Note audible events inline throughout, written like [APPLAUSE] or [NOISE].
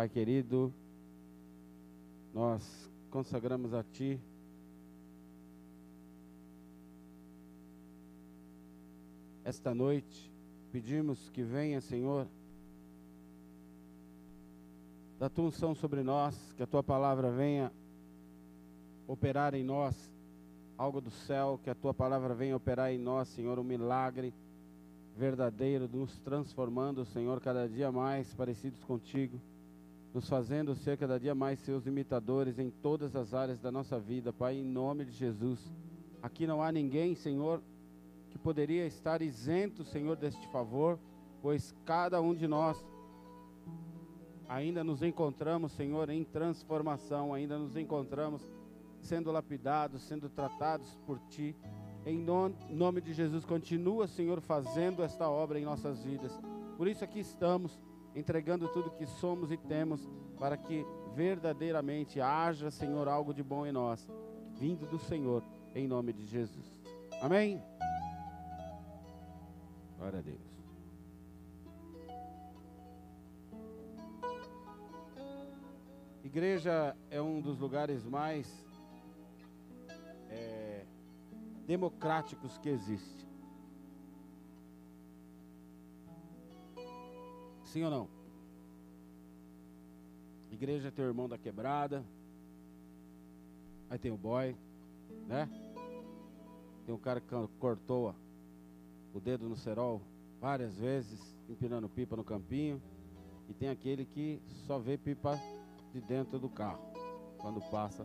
Pai querido, nós consagramos a Ti esta noite, pedimos que venha, Senhor, da tua unção sobre nós, que a tua palavra venha operar em nós algo do céu, que a tua palavra venha operar em nós, Senhor, um milagre verdadeiro, nos transformando, Senhor, cada dia mais parecidos contigo, nos fazendo ser cada dia mais seus imitadores em todas as áreas da nossa vida, Pai, em nome de Jesus. Aqui não há ninguém, Senhor, que poderia estar isento, Senhor, deste favor, pois cada um de nós ainda nos encontramos, Senhor, em transformação, ainda nos encontramos sendo lapidados, sendo tratados por Ti. Em nome de Jesus, continua, Senhor, fazendo esta obra em nossas vidas. Por isso aqui estamos, entregando tudo que somos e temos, para que verdadeiramente haja, Senhor, algo de bom em nós, vindo do Senhor, em nome de Jesus. Amém? Glória a Deus. Igreja é um dos lugares mais é, democráticos que existe. Sim ou não? Igreja tem o irmão da quebrada. Aí tem o boy, né? Tem um cara que cortou o dedo no cerol várias vezes, empinando pipa no campinho. E tem aquele que só vê pipa de dentro do carro, quando passa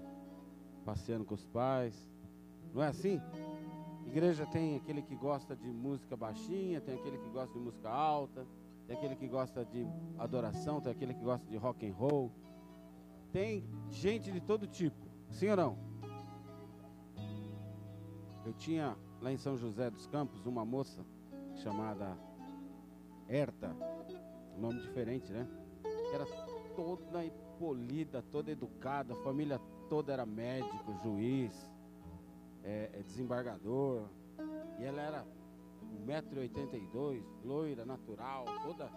passeando com os pais. Não é assim? Igreja tem aquele que gosta de música baixinha, tem aquele que gosta de música alta, tem aquele que gosta de adoração, tem aquele que gosta de rock and roll. Tem gente de todo tipo, sim ou não? Eu tinha lá em São José dos Campos, uma moça chamada Herta, nome diferente, né? Era toda polida, toda educada, a família toda era médico, juiz, é, é desembargador. E ela era 1,82m, loira, natural, toda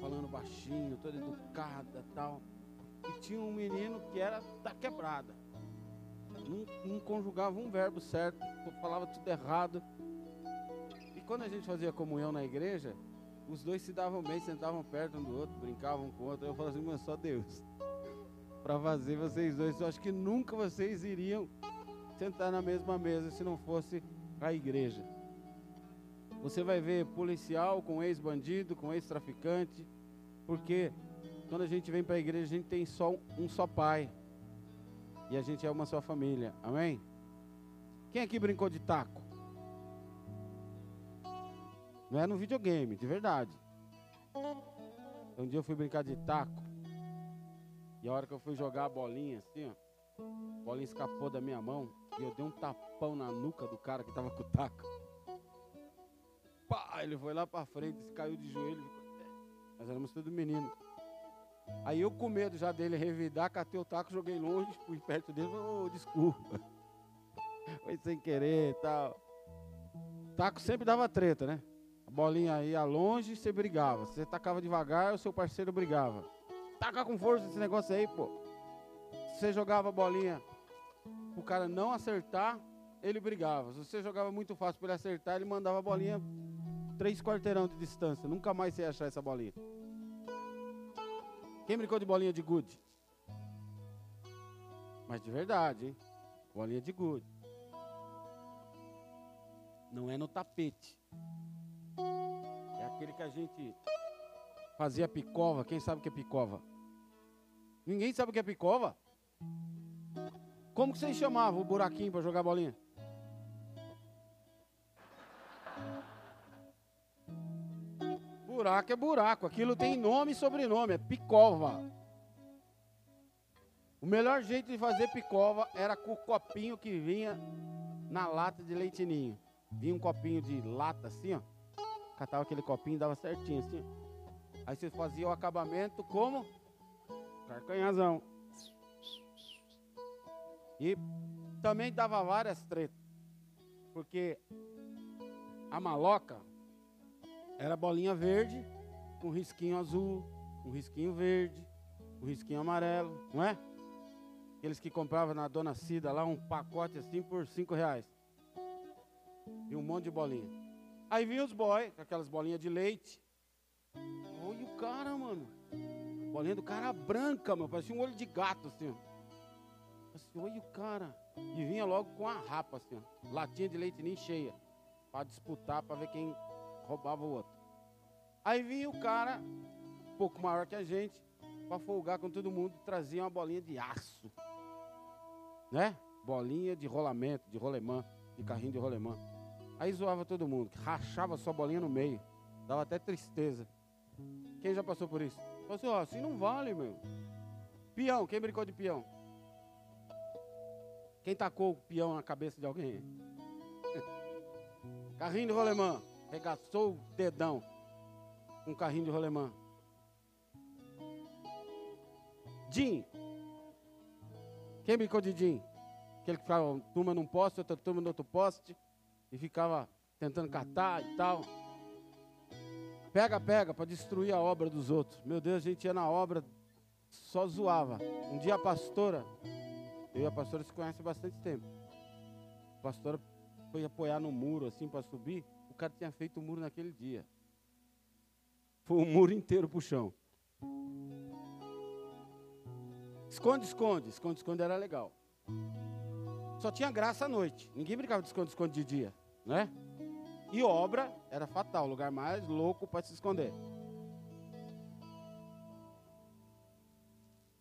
falando baixinho, toda educada tal. E tinha um menino que era da quebrada não, não conjugava um verbo certo, falava tudo errado. E quando a gente fazia comunhão na igreja, os dois se davam bem, sentavam perto um do outro, brincavam com o outro. Eu falava assim, mas só Deus [LAUGHS] para fazer vocês dois. Eu acho que nunca vocês iriam sentar na mesma mesa se não fosse a igreja. Você vai ver policial com ex-bandido, com ex-traficante, porque quando a gente vem para a igreja, a gente tem só um só pai. E a gente é uma só família. Amém? Quem aqui brincou de taco? Não é no videogame, de verdade. Um dia eu fui brincar de taco. E a hora que eu fui jogar a bolinha assim, ó, a bolinha escapou da minha mão e eu dei um tapão na nuca do cara que tava com o taco. Pá, ele foi lá para frente, caiu de joelho. Nós éramos tudo menino. Aí eu com medo já dele revidar, catei o taco, joguei longe, fui perto dele, ô, oh, desculpa. [LAUGHS] Foi sem querer e tal. Taco sempre dava treta, né? A bolinha ia longe, você brigava. Você tacava devagar, o seu parceiro brigava. Taca com força esse negócio aí, pô. Se você jogava a bolinha, o cara não acertar, ele brigava. Se você jogava muito fácil para ele acertar, ele mandava a bolinha três quarteirão de distância. Nunca mais você ia achar essa bolinha. Quem brincou de bolinha de gude? Mas de verdade, hein? Bolinha de gude. Não é no tapete. É aquele que a gente fazia picova. Quem sabe o que é picova? Ninguém sabe o que é picova? Como que vocês chamavam o buraquinho para jogar bolinha? Buraco é buraco. Aquilo tem nome e sobrenome, é picova. O melhor jeito de fazer picova era com o copinho que vinha na lata de leitinho. Vinha um copinho de lata assim, ó. Catava aquele copinho, dava certinho assim. Aí você fazia o acabamento como? Carcanhazão. E também dava várias tretas. Porque a maloca, era bolinha verde, com risquinho azul, com risquinho verde, o risquinho amarelo, não é? Aqueles que compravam na Dona Cida lá um pacote assim por cinco reais. E um monte de bolinha. Aí vinha os boy, com aquelas bolinhas de leite. Olha o cara, mano. Bolinha do cara branca, meu. Parecia um olho de gato, assim. Assim, olha o cara. E vinha logo com a rapa, assim. Latinha de leite nem cheia. Para disputar, para ver quem roubava o outro. Aí vinha o cara, um pouco maior que a gente, para folgar com todo mundo, trazia uma bolinha de aço. Né? Bolinha de rolamento, de rolemã, de carrinho de rolemã. Aí zoava todo mundo, rachava sua bolinha no meio. Dava até tristeza. Quem já passou por isso? Falou assim, assim não vale, meu. Peão, quem brincou de peão? Quem tacou o peão na cabeça de alguém? [LAUGHS] carrinho de rolemã. Regaçou o dedão um carrinho de rolemã. Jim. Quem brincou de Jim? Aquele que ficava turma num poste, outra turma no outro poste. E ficava tentando catar e tal. Pega, pega, para destruir a obra dos outros. Meu Deus, a gente ia na obra, só zoava. Um dia a pastora, eu e a pastora se conhecem há bastante tempo. A pastora foi apoiar no muro, assim, para subir. O cara tinha feito o muro naquele dia. Foi o muro inteiro pro chão. Esconde, esconde. Esconde, esconde era legal. Só tinha graça à noite. Ninguém brincava de esconde, esconde de dia, né? E obra era fatal, o lugar mais louco para se esconder.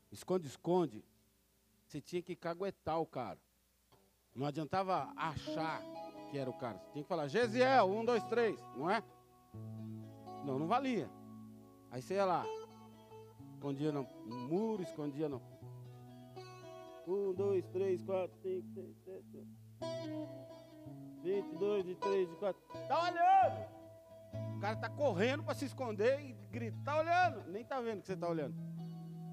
Esconde, esconde. Você tinha que caguetar o cara. Não adiantava achar que era o cara. Você tinha que falar, Gesiel, um, dois, três, não é? Não, não valia. Aí você ia lá, escondia no muro, escondia no. Um, dois, três, quatro, cinco, seis, sete, oito. 22, 23, 24. Tá olhando! O cara tá correndo para se esconder e grita, tá olhando? Nem tá vendo que você tá olhando.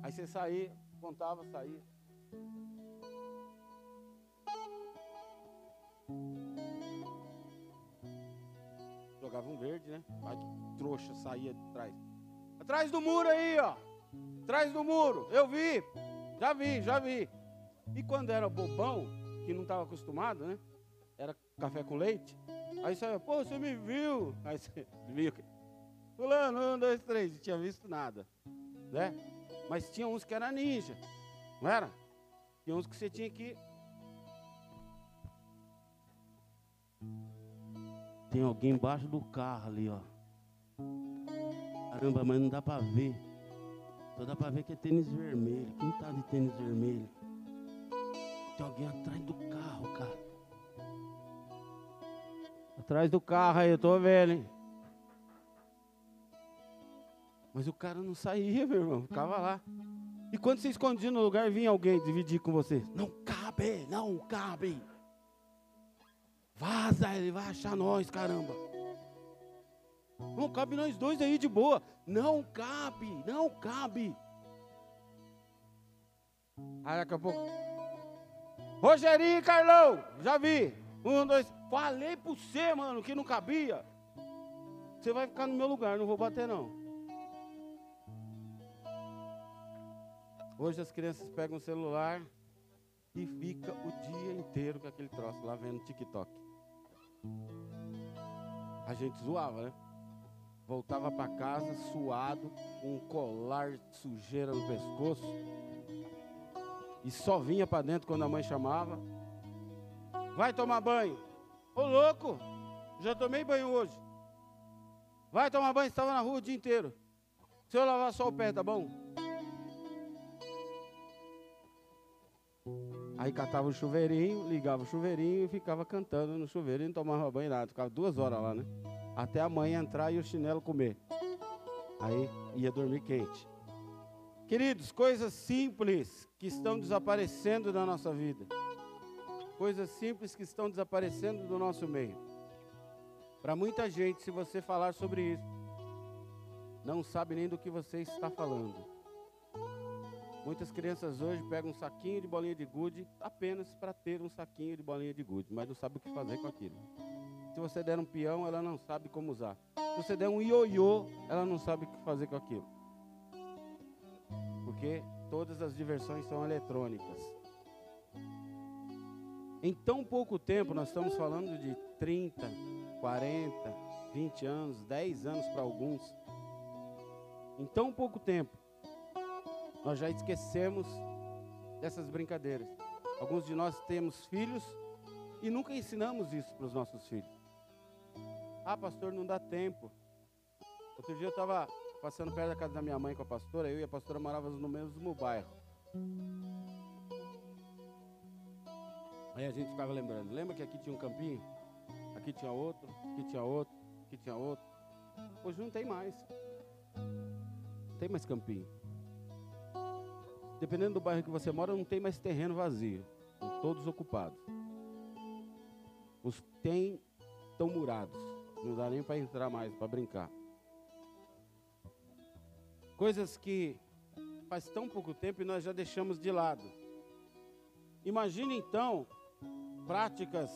Aí você saía, contava, saía. Jogava um verde, né? Que trouxa saía de trás. Atrás do muro aí, ó. Atrás do muro. Eu vi. Já vi, já vi. E quando era bobão, que não estava acostumado, né? era café com leite. Aí saiu, pô, você me viu. Aí você viu. Fulano, um, dois, três. Não tinha visto nada. Né? Mas tinha uns que era ninja. Não era? Tinha uns que você tinha que. Tem alguém embaixo do carro ali, ó. Caramba, mas não dá pra ver. Só dá pra ver que é tênis vermelho. Quem tá de tênis vermelho? Tem alguém atrás do carro, cara. Atrás do carro aí, eu tô vendo, hein? Mas o cara não saía, meu irmão, ficava lá. E quando você escondia no lugar, vinha alguém dividir com você. Não cabe, não cabe. Vaza, ele vai achar nós, caramba. Não cabe nós dois aí de boa. Não cabe, não cabe. Aí daqui a pouco. Rogerinho e Carlão, já vi. Um, dois. Falei para você, mano, que não cabia. Você vai ficar no meu lugar, não vou bater não. Hoje as crianças pegam o celular e fica o dia inteiro com aquele troço lá vendo TikTok. A gente zoava, né? Voltava para casa suado, com um colar de sujeira no pescoço. E só vinha para dentro quando a mãe chamava. Vai tomar banho. Ô louco, já tomei banho hoje. Vai tomar banho, estava na rua o dia inteiro. Se eu lavar só o pé, tá bom? Aí catava o chuveirinho, ligava o chuveirinho e ficava cantando no chuveiro e não tomava banho nada. Ficava duas horas lá, né? Até a mãe entrar e o chinelo comer. Aí ia dormir quente. Queridos, coisas simples que estão desaparecendo da nossa vida coisas simples que estão desaparecendo do nosso meio. Para muita gente, se você falar sobre isso, não sabe nem do que você está falando. Muitas crianças hoje pegam um saquinho de bolinha de gude apenas para ter um saquinho de bolinha de gude, mas não sabe o que fazer com aquilo. Se você der um peão, ela não sabe como usar. Se você der um ioiô, ela não sabe o que fazer com aquilo. porque todas as diversões são eletrônicas. Em tão pouco tempo, nós estamos falando de 30, 40, 20 anos, 10 anos para alguns. Em tão pouco tempo, nós já esquecemos dessas brincadeiras. Alguns de nós temos filhos e nunca ensinamos isso para os nossos filhos. Ah, pastor, não dá tempo. Outro dia eu estava passando perto da casa da minha mãe com a pastora, eu e a pastora morávamos no mesmo bairro. Aí a gente ficava lembrando, lembra que aqui tinha um campinho? Aqui tinha outro, aqui tinha outro, aqui tinha outro. Hoje não tem mais. Não tem mais campinho. Dependendo do bairro que você mora, não tem mais terreno vazio. Estão todos ocupados. Os tem estão murados. Não dá nem para entrar mais, para brincar. Coisas que faz tão pouco tempo e nós já deixamos de lado. Imagine então práticas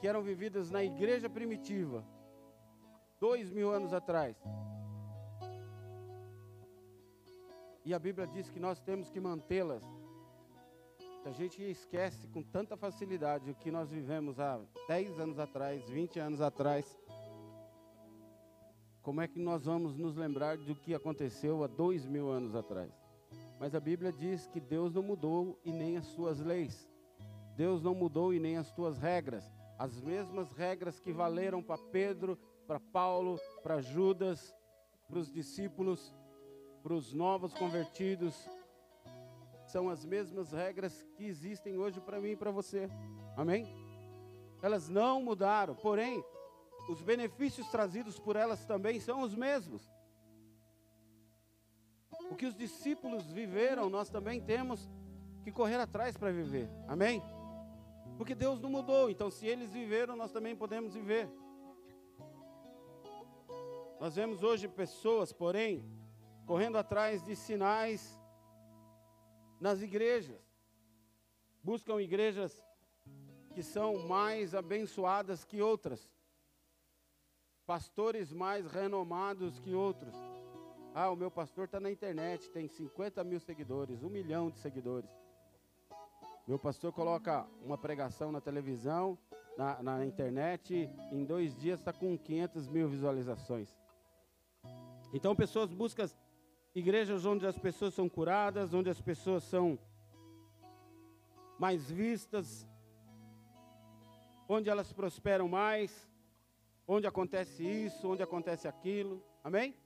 que eram vividas na igreja primitiva, dois mil anos atrás. E a Bíblia diz que nós temos que mantê-las. A gente esquece com tanta facilidade o que nós vivemos há 10 anos atrás, 20 anos atrás. Como é que nós vamos nos lembrar do que aconteceu há dois mil anos atrás? Mas a Bíblia diz que Deus não mudou e nem as suas leis. Deus não mudou e nem as tuas regras. As mesmas regras que valeram para Pedro, para Paulo, para Judas, para os discípulos, para os novos convertidos, são as mesmas regras que existem hoje para mim e para você. Amém? Elas não mudaram, porém, os benefícios trazidos por elas também são os mesmos. O que os discípulos viveram, nós também temos que correr atrás para viver. Amém? Porque Deus não mudou, então se eles viveram, nós também podemos viver. Nós vemos hoje pessoas, porém, correndo atrás de sinais nas igrejas. Buscam igrejas que são mais abençoadas que outras, pastores mais renomados que outros. Ah, o meu pastor está na internet, tem 50 mil seguidores, um milhão de seguidores. Meu pastor coloca uma pregação na televisão, na, na internet, em dois dias está com 500 mil visualizações. Então, pessoas buscam igrejas onde as pessoas são curadas, onde as pessoas são mais vistas, onde elas prosperam mais, onde acontece isso, onde acontece aquilo. Amém?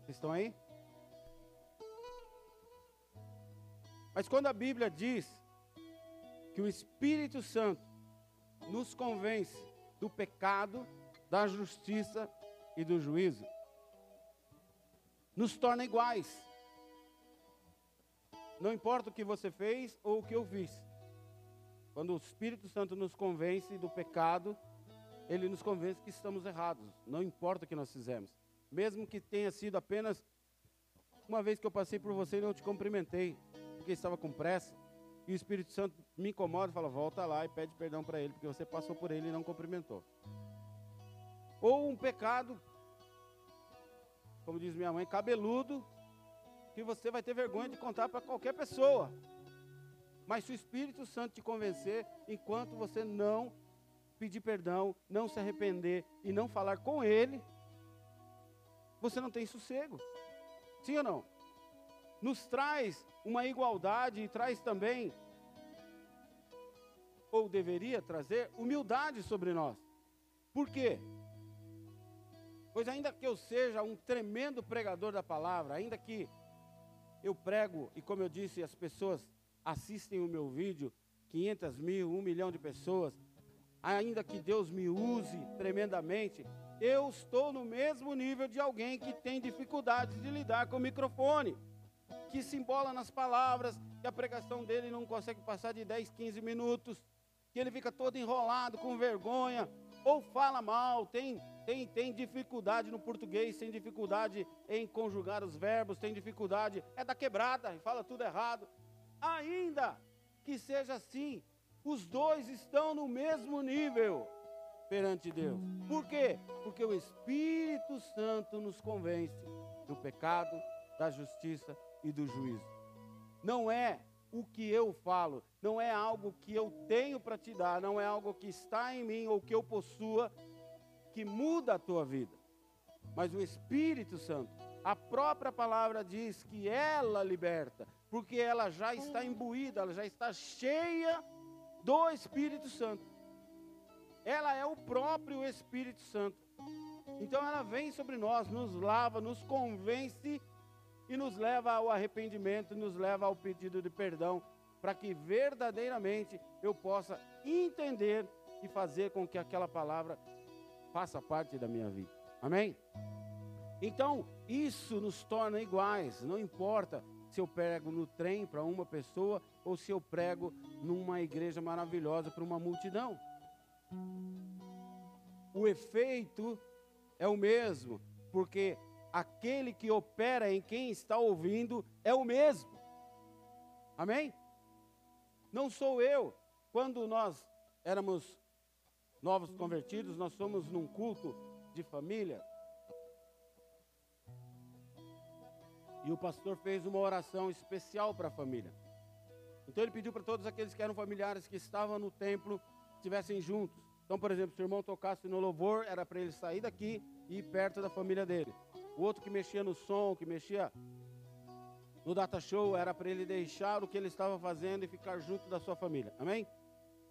Vocês estão aí? Mas quando a Bíblia diz que o Espírito Santo nos convence do pecado, da justiça e do juízo, nos torna iguais. Não importa o que você fez ou o que eu fiz. Quando o Espírito Santo nos convence do pecado, ele nos convence que estamos errados. Não importa o que nós fizemos. Mesmo que tenha sido apenas uma vez que eu passei por você e não te cumprimentei porque estava com pressa, e o Espírito Santo me incomoda e fala: volta lá e pede perdão para ele, porque você passou por ele e não cumprimentou. Ou um pecado, como diz minha mãe, cabeludo, que você vai ter vergonha de contar para qualquer pessoa. Mas se o Espírito Santo te convencer, enquanto você não pedir perdão, não se arrepender e não falar com Ele, você não tem sossego. Sim ou não? nos traz uma igualdade e traz também, ou deveria trazer, humildade sobre nós. Por quê? Pois ainda que eu seja um tremendo pregador da palavra, ainda que eu prego e como eu disse, as pessoas assistem o meu vídeo, 500 mil, 1 milhão de pessoas, ainda que Deus me use tremendamente, eu estou no mesmo nível de alguém que tem dificuldade de lidar com o microfone que se embola nas palavras, que a pregação dele não consegue passar de 10, 15 minutos, que ele fica todo enrolado, com vergonha, ou fala mal, tem, tem, tem dificuldade no português, tem dificuldade em conjugar os verbos, tem dificuldade, é da quebrada, e fala tudo errado. Ainda que seja assim, os dois estão no mesmo nível perante Deus. Por quê? Porque o Espírito Santo nos convence do pecado, da justiça e do juízo. Não é o que eu falo, não é algo que eu tenho para te dar, não é algo que está em mim ou que eu possua que muda a tua vida. Mas o Espírito Santo, a própria palavra diz que ela liberta, porque ela já está imbuída, ela já está cheia do Espírito Santo. Ela é o próprio Espírito Santo. Então ela vem sobre nós, nos lava, nos convence e nos leva ao arrependimento, nos leva ao pedido de perdão, para que verdadeiramente eu possa entender e fazer com que aquela palavra faça parte da minha vida. Amém? Então, isso nos torna iguais, não importa se eu prego no trem para uma pessoa ou se eu prego numa igreja maravilhosa para uma multidão. O efeito é o mesmo, porque aquele que opera em quem está ouvindo é o mesmo. Amém? Não sou eu. Quando nós éramos novos convertidos, nós somos num culto de família. E o pastor fez uma oração especial para a família. Então ele pediu para todos aqueles que eram familiares que estavam no templo estivessem juntos. Então, por exemplo, se o irmão tocasse no louvor, era para ele sair daqui e ir perto da família dele. O outro que mexia no som, que mexia no data show, era para ele deixar o que ele estava fazendo e ficar junto da sua família. Amém?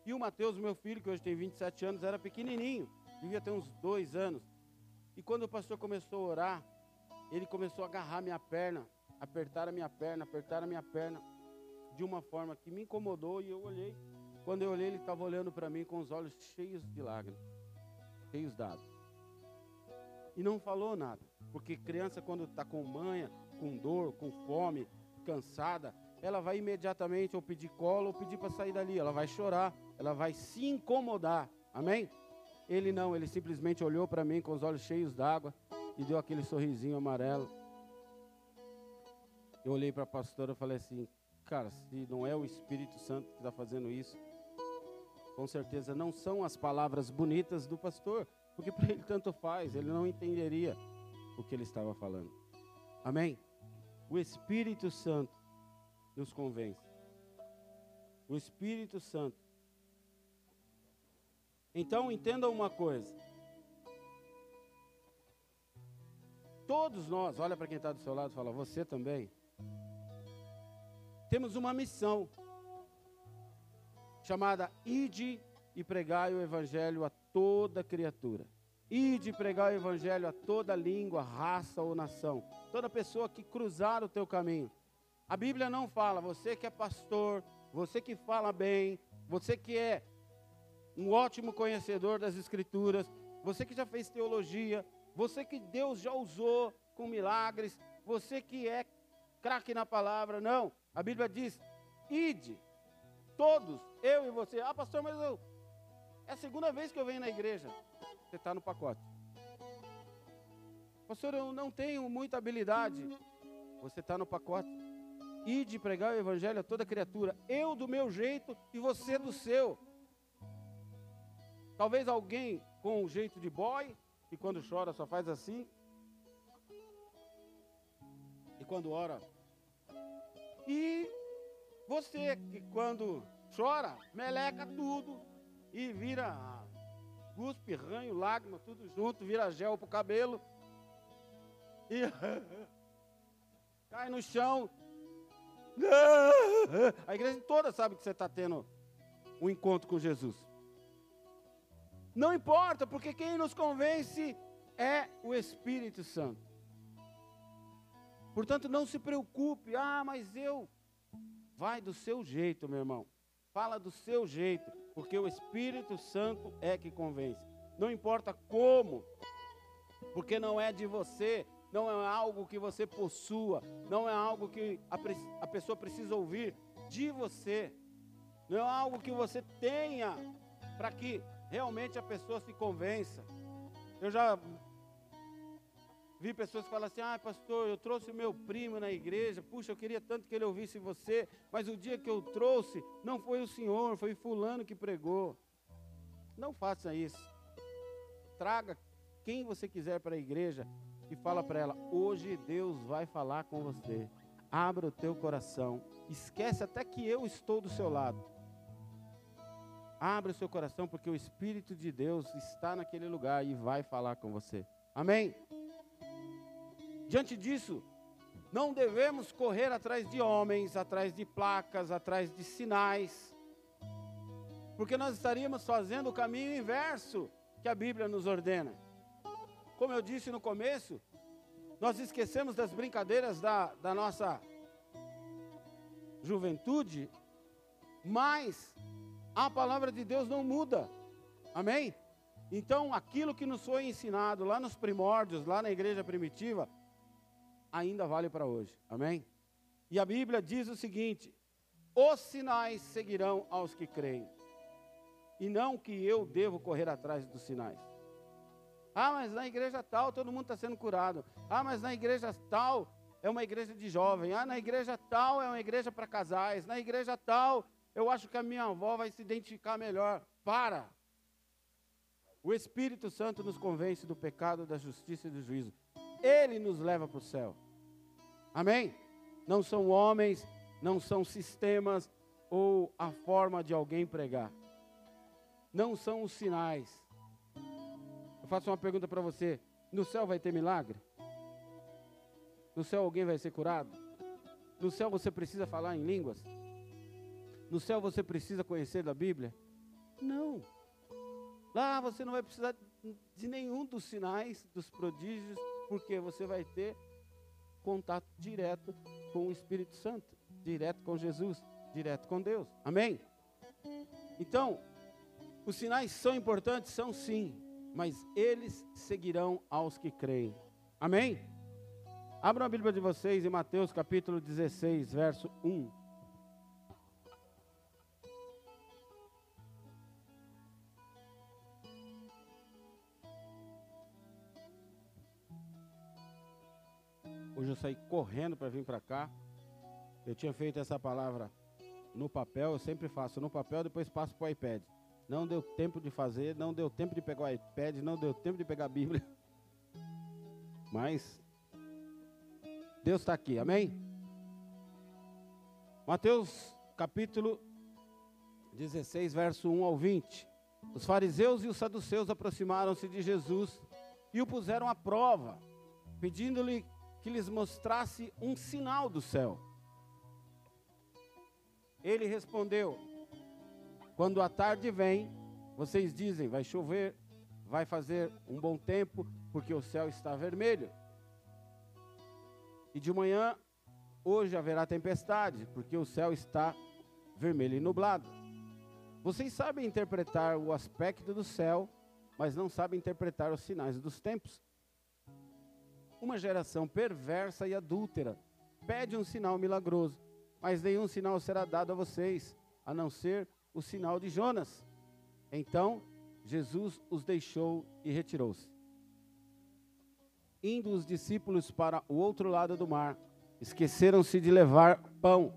E o Mateus, meu filho, que hoje tem 27 anos, era pequenininho, devia ter uns dois anos. E quando o pastor começou a orar, ele começou a agarrar minha perna, apertar a minha perna, apertar a minha perna, de uma forma que me incomodou e eu olhei. Quando eu olhei, ele estava olhando para mim com os olhos cheios de lágrimas, cheios d'água. E não falou nada, porque criança, quando está com manha, com dor, com fome, cansada, ela vai imediatamente ou pedir colo ou pedir para sair dali. Ela vai chorar, ela vai se incomodar. Amém? Ele não, ele simplesmente olhou para mim com os olhos cheios d'água e deu aquele sorrisinho amarelo. Eu olhei para a pastora e falei assim: Cara, se não é o Espírito Santo que está fazendo isso, com certeza não são as palavras bonitas do pastor, porque para ele tanto faz, ele não entenderia o que ele estava falando. Amém? O Espírito Santo nos convence. O Espírito Santo. Então entenda uma coisa. Todos nós, olha para quem está do seu lado e fala, você também. Temos uma missão chamada Ide e pregai o Evangelho a toda criatura. Ide e pregai o Evangelho a toda língua, raça ou nação. Toda pessoa que cruzar o teu caminho. A Bíblia não fala, você que é pastor, você que fala bem, você que é um ótimo conhecedor das Escrituras, você que já fez teologia, você que Deus já usou com milagres, você que é craque na palavra. Não, a Bíblia diz: ide, todos, eu e você. Ah, pastor, mas eu. É a segunda vez que eu venho na igreja. Você está no pacote. Pastor, eu não tenho muita habilidade. Você está no pacote. Ide pregar o evangelho a toda criatura. Eu do meu jeito e você do seu. Talvez alguém com um jeito de boy, que quando chora só faz assim. E quando ora. E você que quando chora, meleca tudo e vira cuspe, ranho, lágrima, tudo junto, vira gel pro cabelo. E [LAUGHS] cai no chão. [LAUGHS] A igreja toda sabe que você está tendo um encontro com Jesus. Não importa, porque quem nos convence é o Espírito Santo. Portanto, não se preocupe, ah, mas eu Vai do seu jeito, meu irmão. Fala do seu jeito, porque o Espírito Santo é que convence. Não importa como, porque não é de você, não é algo que você possua, não é algo que a, a pessoa precisa ouvir de você, não é algo que você tenha para que realmente a pessoa se convença. Eu já Vi pessoas falam assim: ah, pastor, eu trouxe o meu primo na igreja, puxa, eu queria tanto que ele ouvisse você, mas o dia que eu trouxe, não foi o senhor, foi Fulano que pregou. Não faça isso. Traga quem você quiser para a igreja, e fala para ela: hoje Deus vai falar com você. Abra o teu coração. Esquece até que eu estou do seu lado. Abra o seu coração, porque o Espírito de Deus está naquele lugar e vai falar com você. Amém? Diante disso, não devemos correr atrás de homens, atrás de placas, atrás de sinais, porque nós estaríamos fazendo o caminho inverso que a Bíblia nos ordena. Como eu disse no começo, nós esquecemos das brincadeiras da, da nossa juventude, mas a palavra de Deus não muda. Amém? Então, aquilo que nos foi ensinado lá nos primórdios, lá na igreja primitiva, ainda vale para hoje. Amém? E a Bíblia diz o seguinte: os sinais seguirão aos que creem. E não que eu devo correr atrás dos sinais. Ah, mas na igreja tal todo mundo está sendo curado. Ah, mas na igreja tal é uma igreja de jovem. Ah, na igreja tal é uma igreja para casais. Na igreja tal, eu acho que a minha avó vai se identificar melhor. Para! O Espírito Santo nos convence do pecado, da justiça e do juízo. Ele nos leva para o céu. Amém? Não são homens, não são sistemas ou a forma de alguém pregar. Não são os sinais faço uma pergunta para você: no céu vai ter milagre? No céu alguém vai ser curado? No céu você precisa falar em línguas? No céu você precisa conhecer da Bíblia? Não. Lá você não vai precisar de nenhum dos sinais, dos prodígios, porque você vai ter contato direto com o Espírito Santo, direto com Jesus, direto com Deus. Amém? Então, os sinais são importantes? São sim mas eles seguirão aos que creem. Amém? Abram a Bíblia de vocês em Mateus capítulo 16, verso 1. Hoje eu saí correndo para vir para cá. Eu tinha feito essa palavra no papel, eu sempre faço no papel, depois passo para o iPad. Não deu tempo de fazer, não deu tempo de pegar o iPad, não deu tempo de pegar a Bíblia. [LAUGHS] Mas Deus está aqui, amém? Mateus capítulo 16, verso 1 ao 20. Os fariseus e os saduceus aproximaram-se de Jesus e o puseram à prova, pedindo-lhe que lhes mostrasse um sinal do céu. Ele respondeu: quando a tarde vem, vocês dizem: vai chover, vai fazer um bom tempo, porque o céu está vermelho. E de manhã, hoje haverá tempestade, porque o céu está vermelho e nublado. Vocês sabem interpretar o aspecto do céu, mas não sabem interpretar os sinais dos tempos. Uma geração perversa e adúltera pede um sinal milagroso, mas nenhum sinal será dado a vocês, a não ser o sinal de Jonas. Então Jesus os deixou e retirou-se. Indo os discípulos para o outro lado do mar, esqueceram-se de levar pão.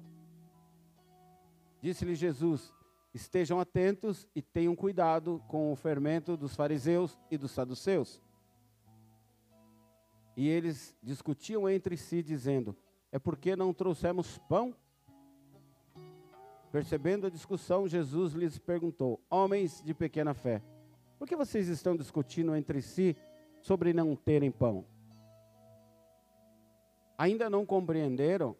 Disse-lhe Jesus: Estejam atentos e tenham cuidado com o fermento dos fariseus e dos saduceus. E eles discutiam entre si, dizendo: É porque não trouxemos pão? Percebendo a discussão, Jesus lhes perguntou: Homens de pequena fé, por que vocês estão discutindo entre si sobre não terem pão? Ainda não compreenderam?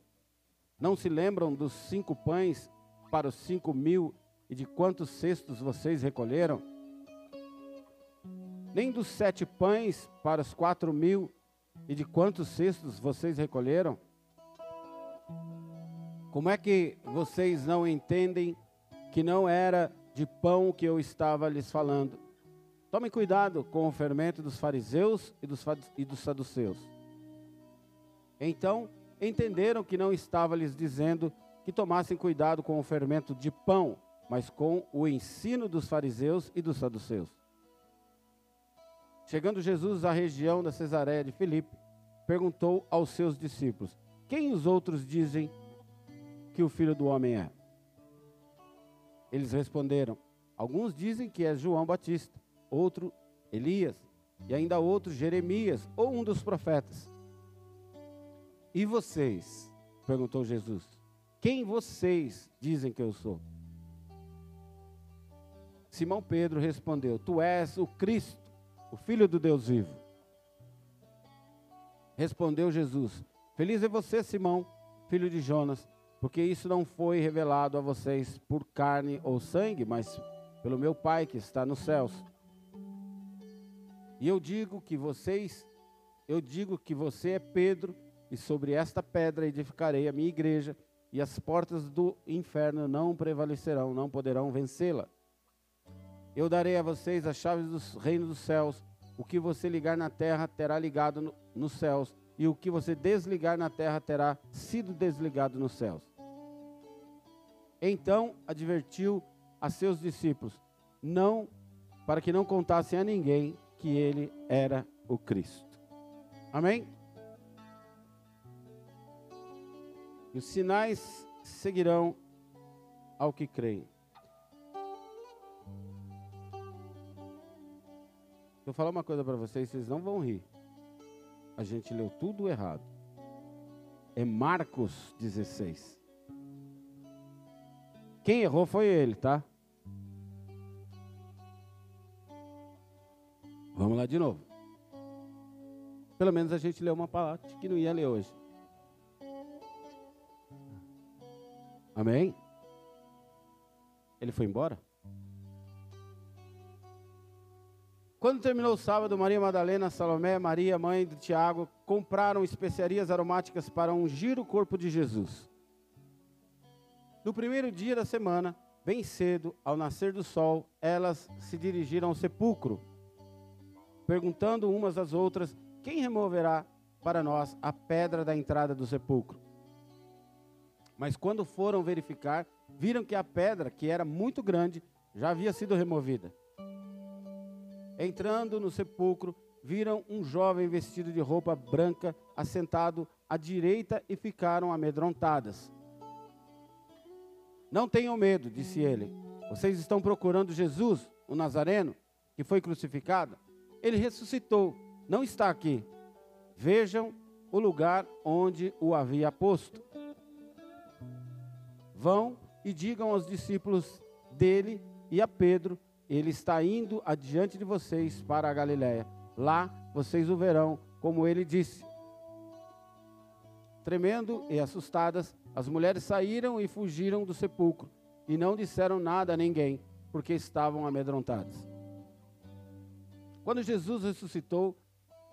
Não se lembram dos cinco pães para os cinco mil e de quantos cestos vocês recolheram? Nem dos sete pães para os quatro mil e de quantos cestos vocês recolheram? Como é que vocês não entendem que não era de pão que eu estava lhes falando? Tomem cuidado com o fermento dos fariseus e dos, e dos saduceus. Então entenderam que não estava lhes dizendo que tomassem cuidado com o fermento de pão, mas com o ensino dos fariseus e dos saduceus. Chegando Jesus à região da Cesareia de Filipe, perguntou aos seus discípulos: Quem os outros dizem que o filho do homem é? Eles responderam: Alguns dizem que é João Batista, outro Elias, e ainda outros, Jeremias ou um dos profetas. E vocês? perguntou Jesus. Quem vocês dizem que eu sou? Simão Pedro respondeu: Tu és o Cristo, o Filho do Deus vivo. Respondeu Jesus: Feliz é você, Simão, filho de Jonas, porque isso não foi revelado a vocês por carne ou sangue, mas pelo meu Pai que está nos céus. E eu digo que vocês, eu digo que você é Pedro, e sobre esta pedra edificarei a minha igreja, e as portas do inferno não prevalecerão, não poderão vencê-la. Eu darei a vocês as chaves do reino dos céus. O que você ligar na terra terá ligado no, nos céus, e o que você desligar na terra terá sido desligado nos céus. Então advertiu a seus discípulos, não para que não contassem a ninguém que ele era o Cristo. Amém? E os sinais seguirão ao que creem. Vou falar uma coisa para vocês, vocês não vão rir. A gente leu tudo errado. É Marcos 16. Quem errou foi ele, tá? Vamos lá de novo. Pelo menos a gente leu uma palavra que não ia ler hoje. Amém? Ele foi embora? Quando terminou o sábado, Maria Madalena, Salomé, Maria, mãe de Tiago, compraram especiarias aromáticas para ungir o corpo de Jesus. No primeiro dia da semana, bem cedo, ao nascer do sol, elas se dirigiram ao sepulcro, perguntando umas às outras: Quem removerá para nós a pedra da entrada do sepulcro? Mas quando foram verificar, viram que a pedra, que era muito grande, já havia sido removida. Entrando no sepulcro, viram um jovem vestido de roupa branca assentado à direita e ficaram amedrontadas. Não tenham medo, disse ele. Vocês estão procurando Jesus, o Nazareno, que foi crucificado? Ele ressuscitou, não está aqui. Vejam o lugar onde o havia posto. Vão e digam aos discípulos dele e a Pedro ele está indo adiante de vocês para a Galiléia. Lá vocês o verão, como ele disse. Tremendo e assustadas, as mulheres saíram e fugiram do sepulcro, e não disseram nada a ninguém, porque estavam amedrontadas. Quando Jesus ressuscitou,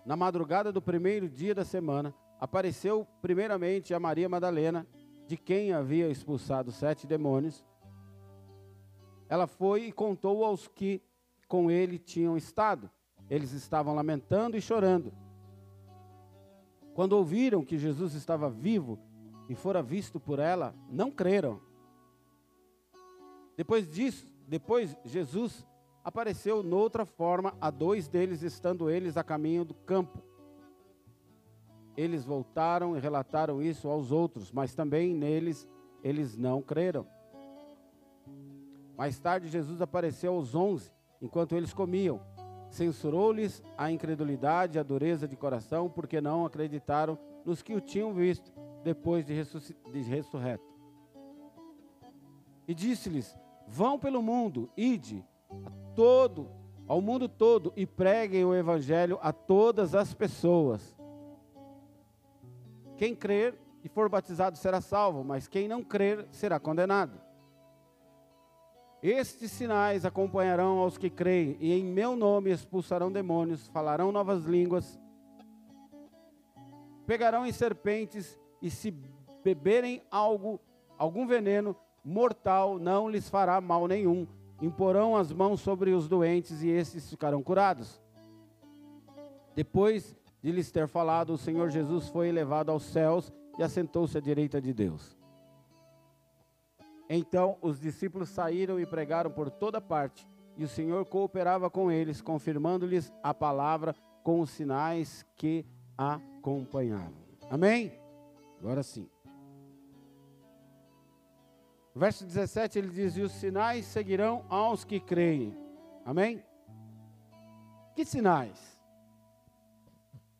na madrugada do primeiro dia da semana, apareceu primeiramente a Maria Madalena, de quem havia expulsado sete demônios ela foi e contou aos que com ele tinham estado. Eles estavam lamentando e chorando. Quando ouviram que Jesus estava vivo e fora visto por ela, não creram. Depois disso, depois Jesus apareceu noutra forma a dois deles, estando eles a caminho do campo. Eles voltaram e relataram isso aos outros, mas também neles eles não creram. Mais tarde, Jesus apareceu aos onze, enquanto eles comiam. Censurou-lhes a incredulidade e a dureza de coração, porque não acreditaram nos que o tinham visto depois de, de ressurreto. E disse-lhes: Vão pelo mundo, ide a todo, ao mundo todo e preguem o evangelho a todas as pessoas. Quem crer e for batizado será salvo, mas quem não crer será condenado. Estes sinais acompanharão aos que creem, e em meu nome expulsarão demônios, falarão novas línguas, pegarão em serpentes, e se beberem algo, algum veneno mortal, não lhes fará mal nenhum. Imporão as mãos sobre os doentes, e estes ficarão curados. Depois de lhes ter falado, o Senhor Jesus foi elevado aos céus e assentou-se à direita de Deus. Então os discípulos saíram e pregaram por toda parte, e o Senhor cooperava com eles, confirmando-lhes a palavra com os sinais que acompanhavam. Amém? Agora sim. Verso 17 ele diz: E os sinais seguirão aos que creem. Amém? Que sinais?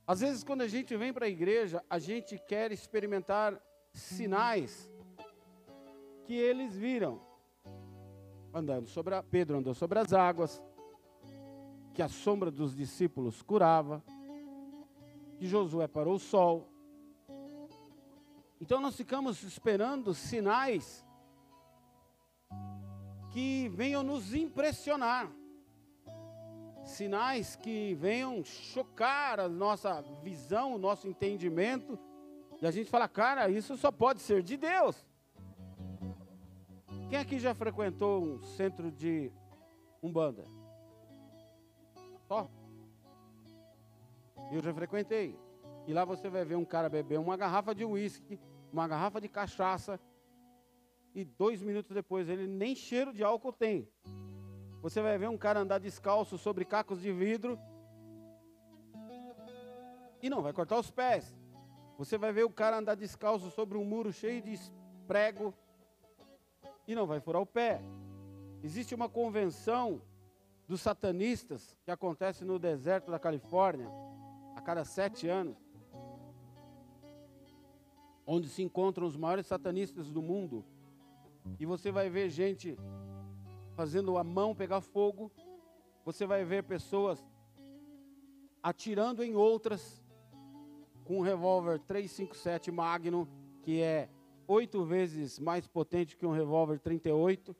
Às vezes, quando a gente vem para a igreja, a gente quer experimentar sinais que eles viram. Andando sobre a, Pedro andou sobre as águas, que a sombra dos discípulos curava, que Josué parou o sol. Então nós ficamos esperando sinais que venham nos impressionar sinais que venham chocar a nossa visão, o nosso entendimento, e a gente fala, cara, isso só pode ser de Deus. Quem aqui já frequentou um centro de Umbanda? Só? Eu já frequentei. E lá você vai ver um cara beber uma garrafa de uísque, uma garrafa de cachaça, e dois minutos depois ele nem cheiro de álcool tem. Você vai ver um cara andar descalço sobre cacos de vidro e não vai cortar os pés. Você vai ver o cara andar descalço sobre um muro cheio de prego e não vai furar o pé. Existe uma convenção dos satanistas que acontece no deserto da Califórnia a cada sete anos, onde se encontram os maiores satanistas do mundo. E você vai ver gente fazendo a mão pegar fogo. Você vai ver pessoas atirando em outras com um revólver 357 Magnum, que é oito vezes mais potente que um revólver 38,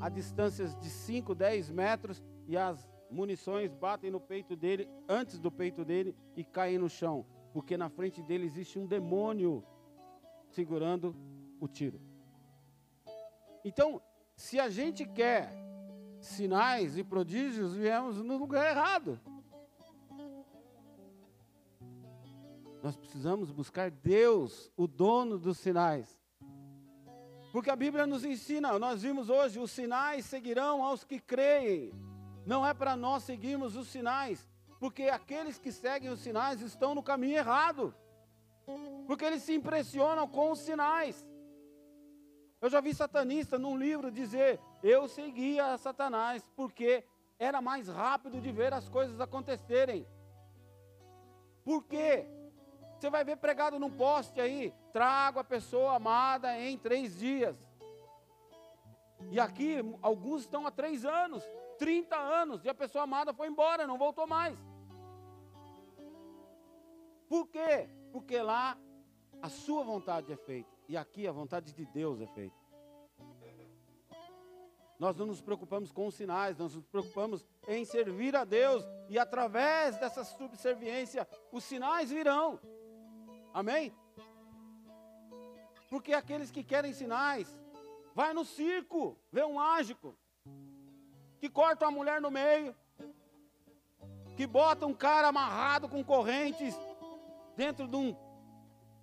a distâncias de 5, 10 metros, e as munições batem no peito dele, antes do peito dele, e caem no chão, porque na frente dele existe um demônio segurando o tiro. Então, se a gente quer sinais e prodígios, viemos no lugar errado. Nós precisamos buscar Deus, o dono dos sinais. Porque a Bíblia nos ensina, nós vimos hoje, os sinais seguirão aos que creem. Não é para nós seguirmos os sinais, porque aqueles que seguem os sinais estão no caminho errado. Porque eles se impressionam com os sinais. Eu já vi satanista num livro dizer: eu seguia Satanás porque era mais rápido de ver as coisas acontecerem. Por quê? Você vai ver pregado num poste aí: trago a pessoa amada em três dias. E aqui, alguns estão há três anos, 30 anos, e a pessoa amada foi embora, não voltou mais. Por quê? Porque lá a sua vontade é feita. E aqui a vontade de Deus é feita. Nós não nos preocupamos com os sinais, nós nos preocupamos em servir a Deus e através dessa subserviência os sinais virão. Amém? Porque aqueles que querem sinais, vai no circo, vê um mágico que corta uma mulher no meio, que bota um cara amarrado com correntes dentro de um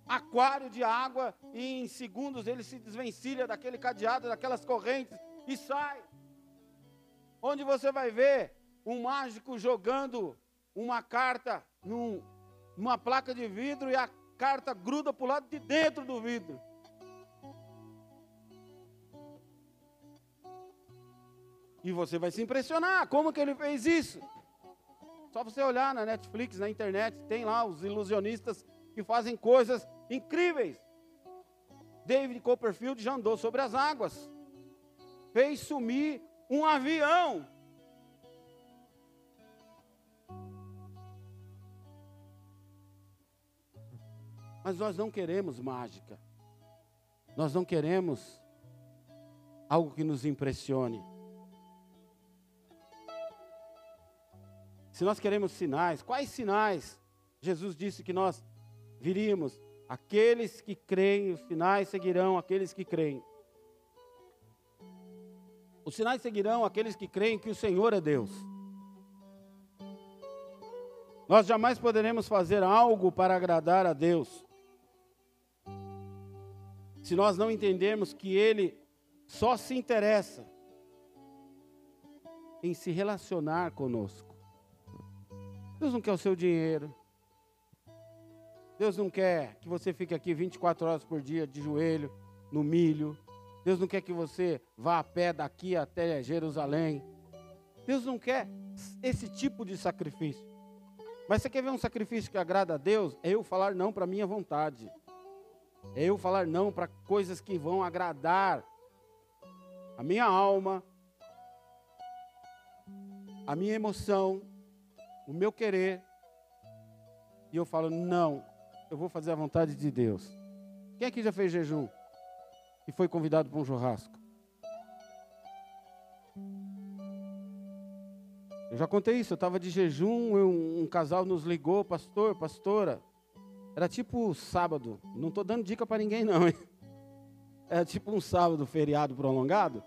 aquário de água e em segundos ele se desvencilha daquele cadeado, daquelas correntes e sai. Onde você vai ver um mágico jogando uma carta num, numa placa de vidro e a carta gruda para o lado de dentro do vidro. E você vai se impressionar, como que ele fez isso? Só você olhar na Netflix, na internet, tem lá os ilusionistas que fazem coisas incríveis. David Copperfield já andou sobre as águas, fez sumir um avião. Mas nós não queremos mágica, nós não queremos algo que nos impressione. Se nós queremos sinais, quais sinais Jesus disse que nós viríamos? Aqueles que creem, os sinais seguirão aqueles que creem. Os sinais seguirão aqueles que creem que o Senhor é Deus. Nós jamais poderemos fazer algo para agradar a Deus se nós não entendermos que Ele só se interessa em se relacionar conosco. Deus não quer o seu dinheiro. Deus não quer que você fique aqui 24 horas por dia de joelho, no milho. Deus não quer que você vá a pé daqui até Jerusalém. Deus não quer esse tipo de sacrifício. Mas você quer ver um sacrifício que agrada a Deus? É eu falar não para a minha vontade. É eu falar não para coisas que vão agradar a minha alma, a minha emoção, o meu querer. E eu falo, não, eu vou fazer a vontade de Deus. Quem aqui já fez jejum? E foi convidado para um churrasco? Eu já contei isso, eu estava de jejum, um, um, casal nos ligou, pastor, pastora. Era tipo sábado, não estou dando dica para ninguém não, hein? [LAUGHS] Era tipo um sábado, feriado prolongado.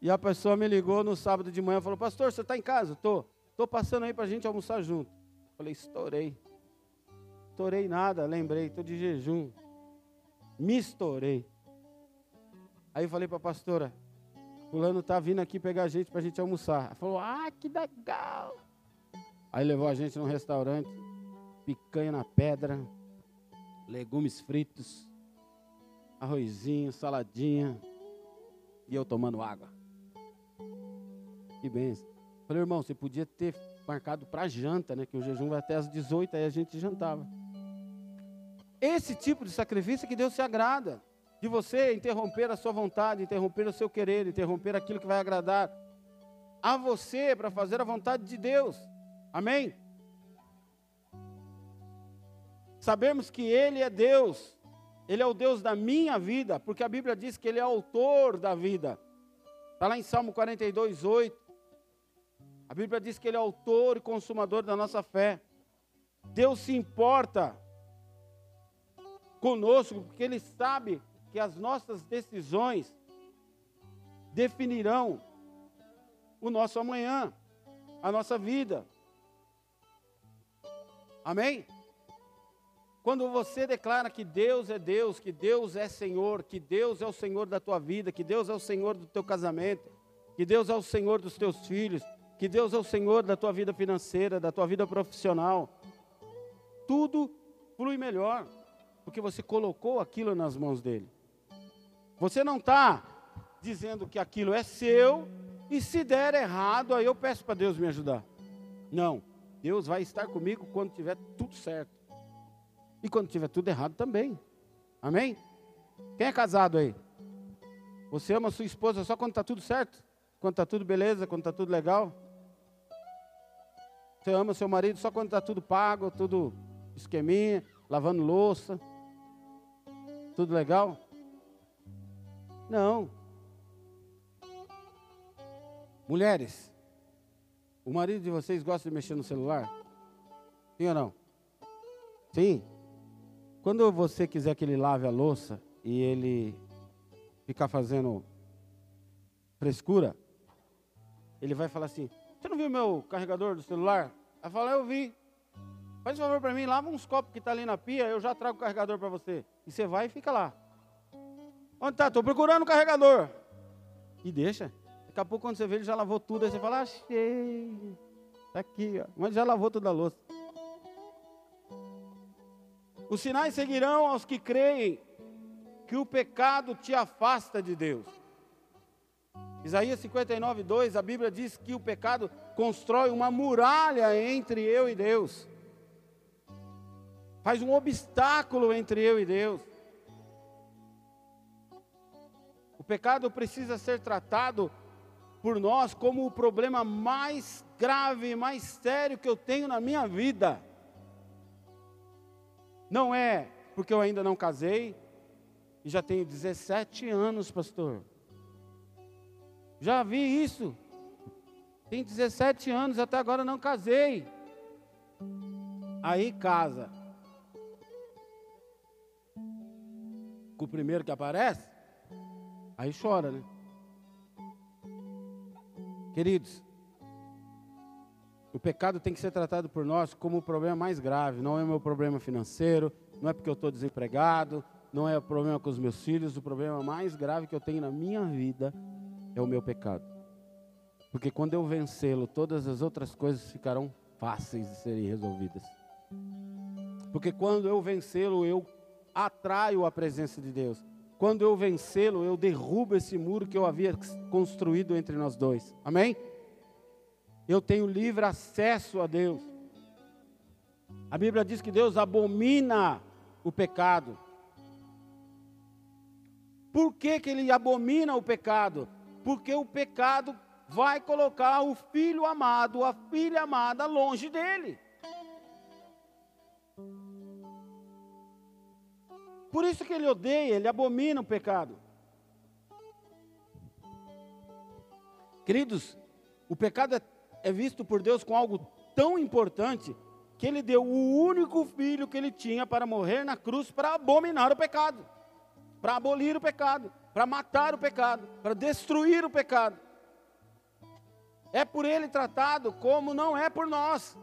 E a pessoa me ligou no sábado de manhã e falou, pastor, você está em casa? Estou. Estou passando aí para a gente almoçar junto. Falei, estourei. Estourei nada, lembrei, estou de jejum. Me estourei. Aí eu falei para a pastora, fulano está vindo aqui pegar a gente para a gente almoçar. Ela falou, ah, que legal. Aí levou a gente num restaurante, picanha na pedra, legumes fritos, arrozinho, saladinha, e eu tomando água. Que benção. Falei, irmão, você podia ter marcado para janta, né? Que o jejum vai até às 18, aí a gente jantava. Esse tipo de sacrifício é que Deus se agrada de você interromper a sua vontade, interromper o seu querer, interromper aquilo que vai agradar a você para fazer a vontade de Deus. Amém? Sabemos que Ele é Deus, Ele é o Deus da minha vida, porque a Bíblia diz que Ele é autor da vida. Está lá em Salmo 42, 8. A Bíblia diz que Ele é autor e consumador da nossa fé. Deus se importa conosco, porque Ele sabe que as nossas decisões definirão o nosso amanhã, a nossa vida. Amém? Quando você declara que Deus é Deus, que Deus é Senhor, que Deus é o Senhor da tua vida, que Deus é o Senhor do teu casamento, que Deus é o Senhor dos teus filhos, que Deus é o Senhor da tua vida financeira, da tua vida profissional, tudo flui melhor, porque você colocou aquilo nas mãos dele. Você não está dizendo que aquilo é seu e se der errado, aí eu peço para Deus me ajudar. Não. Deus vai estar comigo quando tiver tudo certo. E quando tiver tudo errado também. Amém? Quem é casado aí? Você ama sua esposa só quando está tudo certo? Quando está tudo beleza, quando está tudo legal? Você ama seu marido só quando está tudo pago, tudo esqueminha, lavando louça? Tudo legal? Não. Mulheres, o marido de vocês gosta de mexer no celular? Sim ou não? Sim. Quando você quiser que ele lave a louça e ele ficar fazendo frescura, ele vai falar assim: Você não viu meu carregador do celular? Ela fala: Eu vi. Faz favor para mim, lava uns copos que está ali na pia, eu já trago o carregador para você. E você vai e fica lá. Onde está? Estou procurando o carregador. E deixa. Daqui a pouco, quando você vê, ele já lavou tudo. Aí você fala, achei. Está aqui, ó. Mas já lavou toda a louça. Os sinais seguirão aos que creem que o pecado te afasta de Deus. Isaías 59, 2, a Bíblia diz que o pecado constrói uma muralha entre eu e Deus. Faz um obstáculo entre eu e Deus. O pecado precisa ser tratado por nós como o problema mais grave, mais sério que eu tenho na minha vida. Não é porque eu ainda não casei e já tenho 17 anos, pastor. Já vi isso. Tem 17 anos, até agora não casei. Aí casa. Com o primeiro que aparece? Aí chora, né? Queridos, o pecado tem que ser tratado por nós como o problema mais grave. Não é meu problema financeiro, não é porque eu estou desempregado, não é o problema com os meus filhos. O problema mais grave que eu tenho na minha vida é o meu pecado. Porque quando eu vencê-lo, todas as outras coisas ficarão fáceis de serem resolvidas. Porque quando eu vencê-lo, eu atraio a presença de Deus. Quando eu vencê-lo, eu derrubo esse muro que eu havia construído entre nós dois. Amém? Eu tenho livre acesso a Deus. A Bíblia diz que Deus abomina o pecado. Por que, que ele abomina o pecado? Porque o pecado vai colocar o filho amado, a filha amada longe dele. Por isso que ele odeia, ele abomina o pecado. Queridos, o pecado é, é visto por Deus com algo tão importante que ele deu o único filho que ele tinha para morrer na cruz para abominar o pecado, para abolir o pecado, para matar o pecado, para destruir o pecado. É por ele tratado como não é por nós.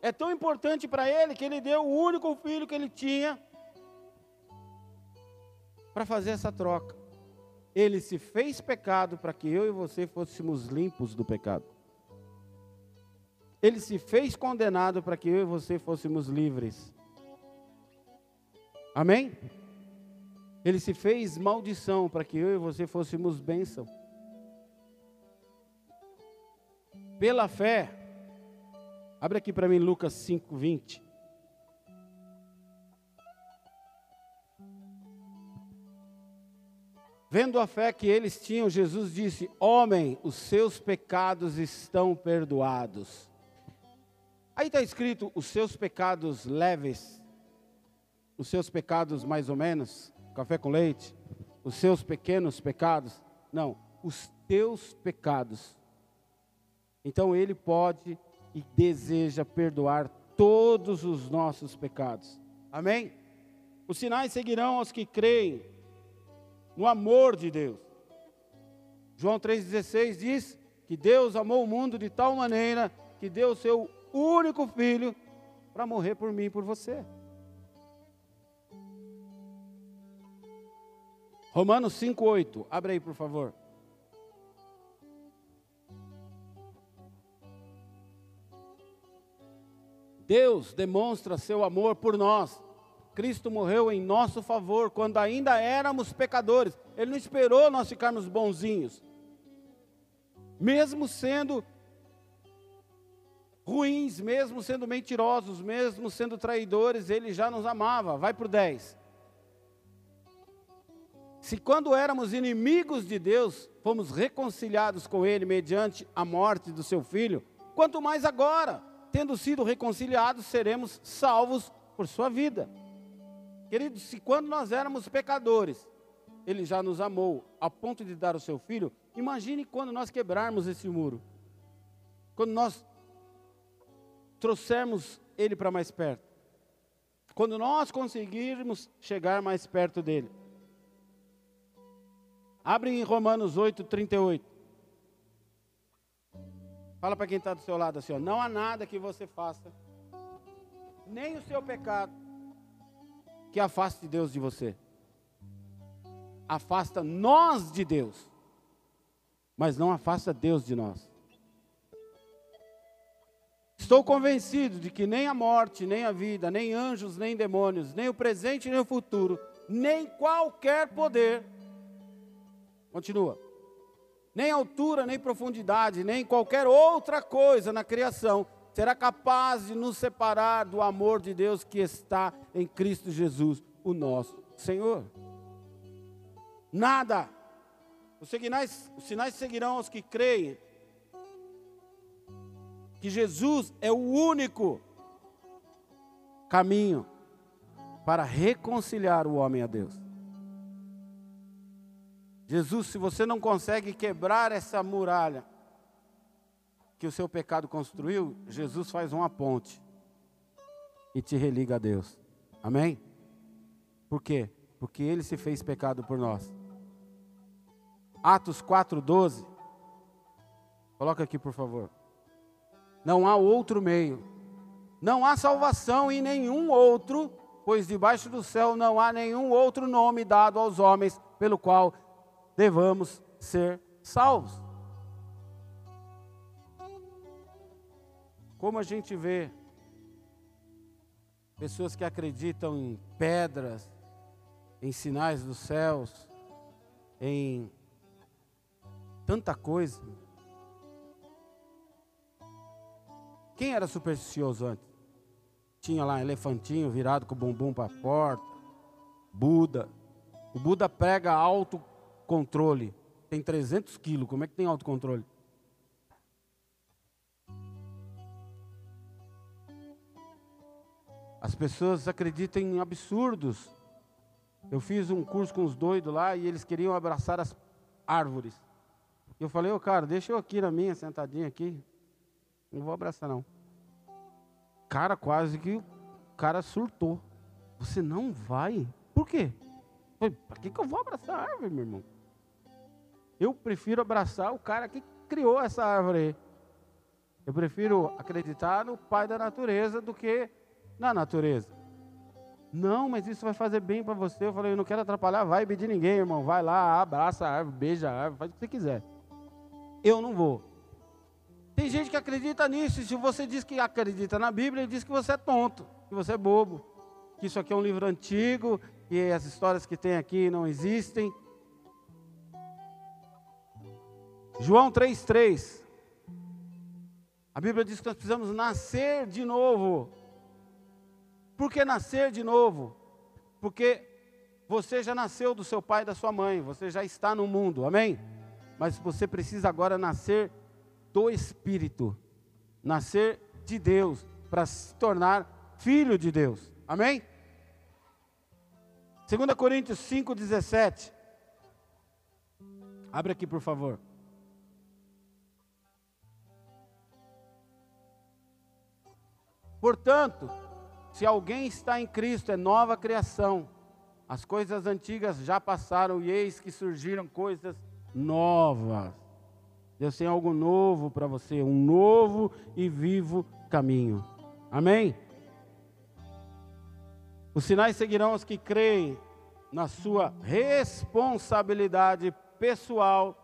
É tão importante para ele que ele deu o único filho que ele tinha para fazer essa troca. Ele se fez pecado para que eu e você fôssemos limpos do pecado. Ele se fez condenado para que eu e você fôssemos livres. Amém? Ele se fez maldição para que eu e você fôssemos bênção. Pela fé, Abre aqui para mim Lucas 5, 20. Vendo a fé que eles tinham, Jesus disse: Homem, os seus pecados estão perdoados. Aí está escrito: os seus pecados leves, os seus pecados mais ou menos, café com leite, os seus pequenos pecados. Não, os teus pecados. Então ele pode e deseja perdoar todos os nossos pecados. Amém? Os sinais seguirão aos que creem no amor de Deus. João 3,16 diz que Deus amou o mundo de tal maneira que deu o seu único filho para morrer por mim e por você. Romanos 5,8, abre aí por favor. Deus demonstra seu amor por nós. Cristo morreu em nosso favor quando ainda éramos pecadores. Ele não esperou nós ficarmos bonzinhos. Mesmo sendo ruins, mesmo sendo mentirosos, mesmo sendo traidores, ele já nos amava. Vai para o 10. Se quando éramos inimigos de Deus, fomos reconciliados com Ele mediante a morte do seu filho, quanto mais agora tendo sido reconciliados, seremos salvos por sua vida. Queridos, se quando nós éramos pecadores, Ele já nos amou a ponto de dar o seu filho, imagine quando nós quebrarmos esse muro. Quando nós trouxermos Ele para mais perto. Quando nós conseguirmos chegar mais perto dele. Abre em Romanos 8, 38. Fala para quem está do seu lado assim: ó, não há nada que você faça, nem o seu pecado, que afaste Deus de você. Afasta nós de Deus, mas não afasta Deus de nós. Estou convencido de que nem a morte, nem a vida, nem anjos, nem demônios, nem o presente, nem o futuro, nem qualquer poder. Continua nem altura, nem profundidade, nem qualquer outra coisa na criação será capaz de nos separar do amor de Deus que está em Cristo Jesus, o nosso Senhor. Nada. Os sinais, os sinais seguirão aos que creem que Jesus é o único caminho para reconciliar o homem a Deus. Jesus, se você não consegue quebrar essa muralha que o seu pecado construiu, Jesus faz uma ponte e te religa a Deus. Amém? Por quê? Porque ele se fez pecado por nós. Atos 4:12. Coloca aqui, por favor. Não há outro meio. Não há salvação em nenhum outro, pois debaixo do céu não há nenhum outro nome dado aos homens pelo qual devamos ser salvos. Como a gente vê pessoas que acreditam em pedras, em sinais dos céus, em tanta coisa. Quem era supersticioso antes? Tinha lá um elefantinho virado com o bumbum para a porta. Buda. O Buda prega autocontrole. Tem 300 quilos. Como é que tem autocontrole? As pessoas acreditam em absurdos. Eu fiz um curso com os doidos lá e eles queriam abraçar as árvores. Eu falei, ô oh, cara, deixa eu aqui na minha, sentadinha aqui. Não vou abraçar não. Cara, quase que o cara surtou. Você não vai? Por quê? Para que, que eu vou abraçar a árvore, meu irmão? Eu prefiro abraçar o cara que criou essa árvore. Eu prefiro acreditar no pai da natureza do que na natureza. Não, mas isso vai fazer bem para você. Eu falei, eu não quero atrapalhar vibe de ninguém, irmão. Vai lá, abraça a árvore, beija a árvore, faz o que você quiser. Eu não vou. Tem gente que acredita nisso. E se você diz que acredita na Bíblia, ele diz que você é tonto, que você é bobo, que isso aqui é um livro antigo, que as histórias que tem aqui não existem. João 3,3. A Bíblia diz que nós precisamos nascer de novo. Por que nascer de novo? Porque você já nasceu do seu pai e da sua mãe, você já está no mundo, amém? Mas você precisa agora nascer do Espírito, nascer de Deus, para se tornar filho de Deus, amém? 2 Coríntios 5,17. Abre aqui, por favor. Portanto, se alguém está em Cristo, é nova criação. As coisas antigas já passaram e eis que surgiram coisas novas. Deus tem algo novo para você, um novo e vivo caminho. Amém? Os sinais seguirão os que creem na sua responsabilidade pessoal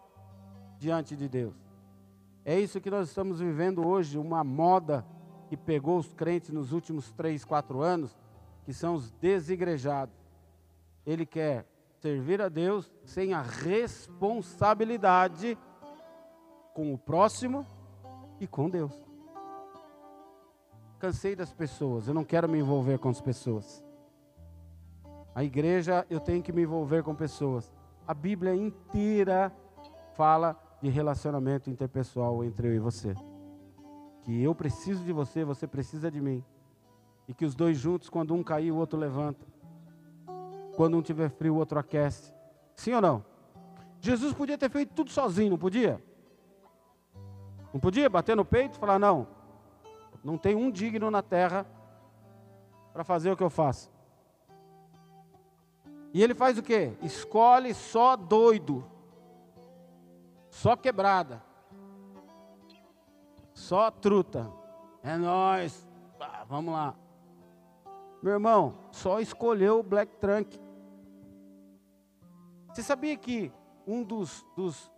diante de Deus. É isso que nós estamos vivendo hoje, uma moda que pegou os crentes nos últimos três, quatro anos, que são os desigrejados. Ele quer servir a Deus sem a responsabilidade com o próximo e com Deus. Cansei das pessoas, eu não quero me envolver com as pessoas. A igreja, eu tenho que me envolver com pessoas. A Bíblia inteira fala de relacionamento interpessoal entre eu e você que eu preciso de você, você precisa de mim. E que os dois juntos, quando um cair, o outro levanta. Quando um tiver frio, o outro aquece. Sim ou não? Jesus podia ter feito tudo sozinho, não podia? Não podia bater no peito e falar: não, não tem um digno na terra para fazer o que eu faço. E ele faz o quê? Escolhe só doido, só quebrada. Só truta. É nós. Ah, vamos lá. Meu irmão, só escolheu o Black Trunk. Você sabia que um dos, dos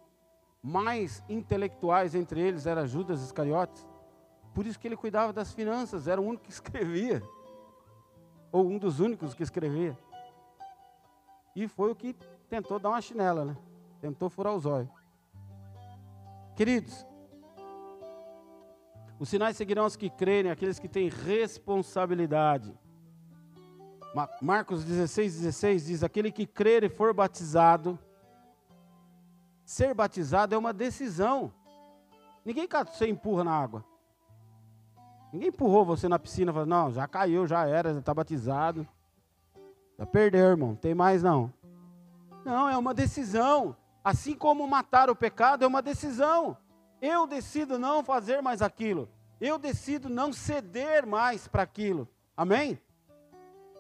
mais intelectuais entre eles era Judas Iscariotes? Por isso que ele cuidava das finanças, era o único que [LAUGHS] escrevia. Ou um dos únicos que escrevia. E foi o que tentou dar uma chinela, né? Tentou furar os olhos. Queridos, os sinais seguirão os que crerem, aqueles que têm responsabilidade. Marcos 16, 16 diz: Aquele que crer e for batizado, ser batizado é uma decisão. Ninguém você empurra na água. Ninguém empurrou você na piscina e falou: Não, já caiu, já era, já está batizado. Já perdeu, irmão, não tem mais não. Não, é uma decisão. Assim como matar o pecado é uma decisão. Eu decido não fazer mais aquilo. Eu decido não ceder mais para aquilo. Amém?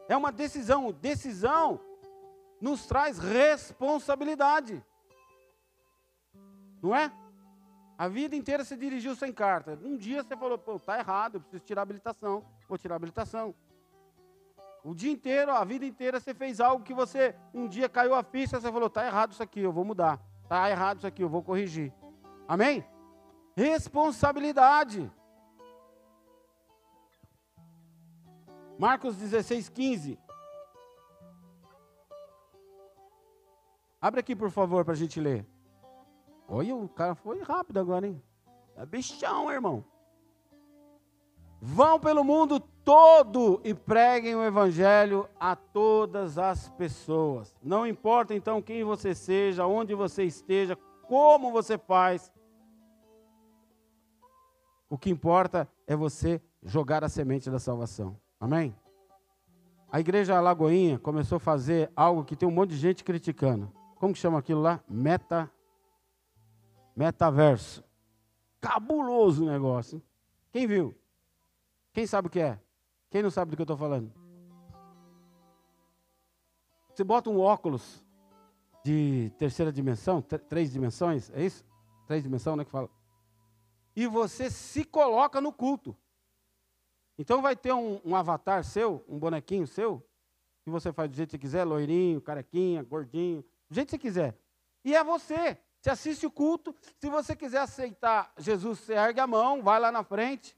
É uma decisão. Decisão nos traz responsabilidade. Não é? A vida inteira você dirigiu sem carta. Um dia você falou, pô, tá errado, eu preciso tirar a habilitação. Vou tirar a habilitação. O dia inteiro, a vida inteira, você fez algo que você, um dia caiu a ficha, você falou, tá errado isso aqui, eu vou mudar. Tá errado isso aqui, eu vou corrigir. Amém? Responsabilidade. Marcos 16, 15. Abre aqui, por favor, para a gente ler. Olha, o cara foi rápido agora, hein? É bichão, irmão. Vão pelo mundo todo e preguem o evangelho a todas as pessoas. Não importa então quem você seja, onde você esteja, como você faz. O que importa é você jogar a semente da salvação. Amém? A igreja Lagoinha começou a fazer algo que tem um monte de gente criticando. Como que chama aquilo lá? Meta metaverso. Cabuloso negócio. Hein? Quem viu? Quem sabe o que é? Quem não sabe do que eu estou falando? Você bota um óculos de terceira dimensão, três dimensões, é isso? Três dimensões, né, que fala? E você se coloca no culto. Então vai ter um, um, avatar seu, um bonequinho seu, que você faz do jeito que quiser, loirinho, carequinha, gordinho, do jeito que quiser. E é você. Você assiste o culto. Se você quiser aceitar Jesus, você ergue a mão, vai lá na frente.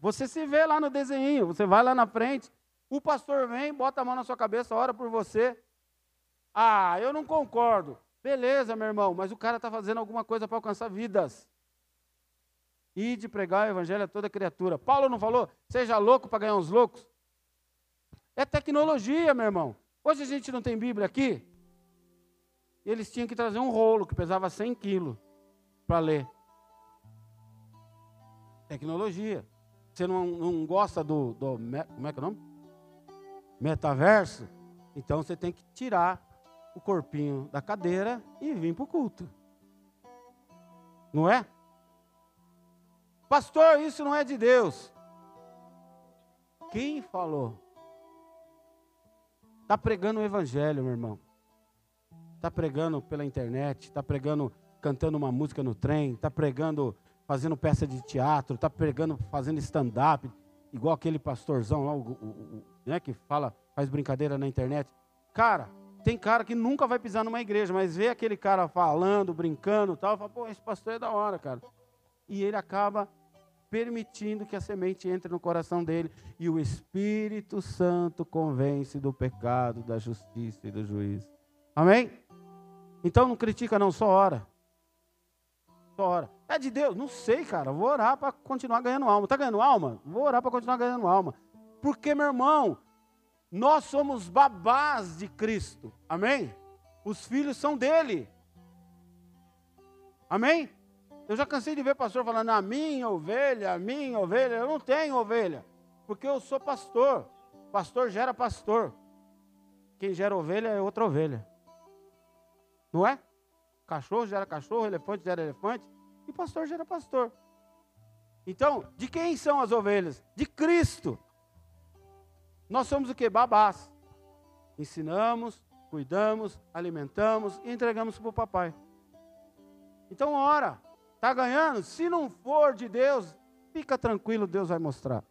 Você se vê lá no desenho, você vai lá na frente, o pastor vem, bota a mão na sua cabeça, ora por você. Ah, eu não concordo. Beleza, meu irmão, mas o cara está fazendo alguma coisa para alcançar vidas. E de pregar o evangelho a toda criatura. Paulo não falou, seja louco para ganhar uns loucos? É tecnologia, meu irmão. Hoje a gente não tem Bíblia aqui. E eles tinham que trazer um rolo que pesava 100 quilos para ler. Tecnologia. Você não, não gosta do, do. Como é que é o nome? Metaverso? Então você tem que tirar o corpinho da cadeira e vir para o culto. Não é? Pastor, isso não é de Deus. Quem falou? Está pregando o evangelho, meu irmão. Está pregando pela internet, está pregando, cantando uma música no trem, está pregando fazendo peça de teatro, está pregando, fazendo stand-up, igual aquele pastorzão lá, o, o, o, né, que fala, faz brincadeira na internet. Cara, tem cara que nunca vai pisar numa igreja, mas vê aquele cara falando, brincando tal, fala, pô, esse pastor é da hora, cara. E ele acaba permitindo que a semente entre no coração dele e o Espírito Santo convence do pecado, da justiça e do juízo. Amém? Então não critica, não, só ora. Só ora. É de Deus? Não sei, cara. Vou orar para continuar ganhando alma. Está ganhando alma? Vou orar para continuar ganhando alma. Porque, meu irmão, nós somos babás de Cristo. Amém? Os filhos são dele. Amém? Eu já cansei de ver pastor falando, a minha ovelha, a minha ovelha. Eu não tenho ovelha. Porque eu sou pastor. Pastor gera pastor. Quem gera ovelha é outra ovelha. Não é? Cachorro gera cachorro, elefante gera elefante. E pastor gera pastor. Então, de quem são as ovelhas? De Cristo. Nós somos o que? Babás. Ensinamos, cuidamos, alimentamos e entregamos para o papai. Então, ora. Está ganhando? Se não for de Deus, fica tranquilo, Deus vai mostrar.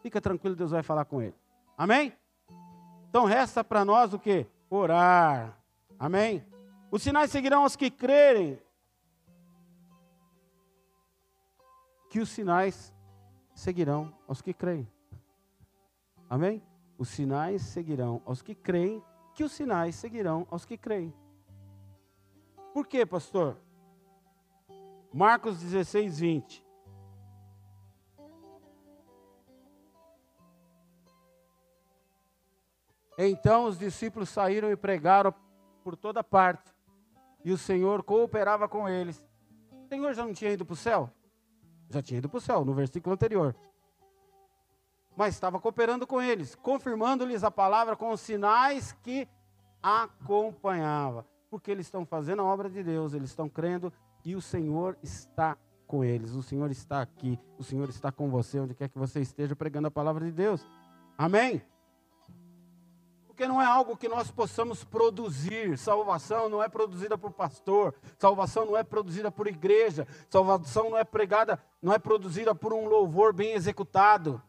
Fica tranquilo, Deus vai falar com ele. Amém? Então resta para nós o que? Orar. Amém? Os sinais seguirão aos que crerem. que os sinais seguirão aos que creem. Amém? Os sinais seguirão aos que creem, que os sinais seguirão aos que creem. Por quê, pastor? Marcos 16, 20. Então os discípulos saíram e pregaram por toda parte, e o Senhor cooperava com eles. O Senhor já não tinha ido para o céu? Já tinha ido para o céu, no versículo anterior. Mas estava cooperando com eles, confirmando-lhes a palavra com os sinais que acompanhava. Porque eles estão fazendo a obra de Deus, eles estão crendo e o Senhor está com eles. O Senhor está aqui, o Senhor está com você, onde quer que você esteja pregando a palavra de Deus. Amém? porque não é algo que nós possamos produzir. Salvação não é produzida por pastor, salvação não é produzida por igreja, salvação não é pregada, não é produzida por um louvor bem executado.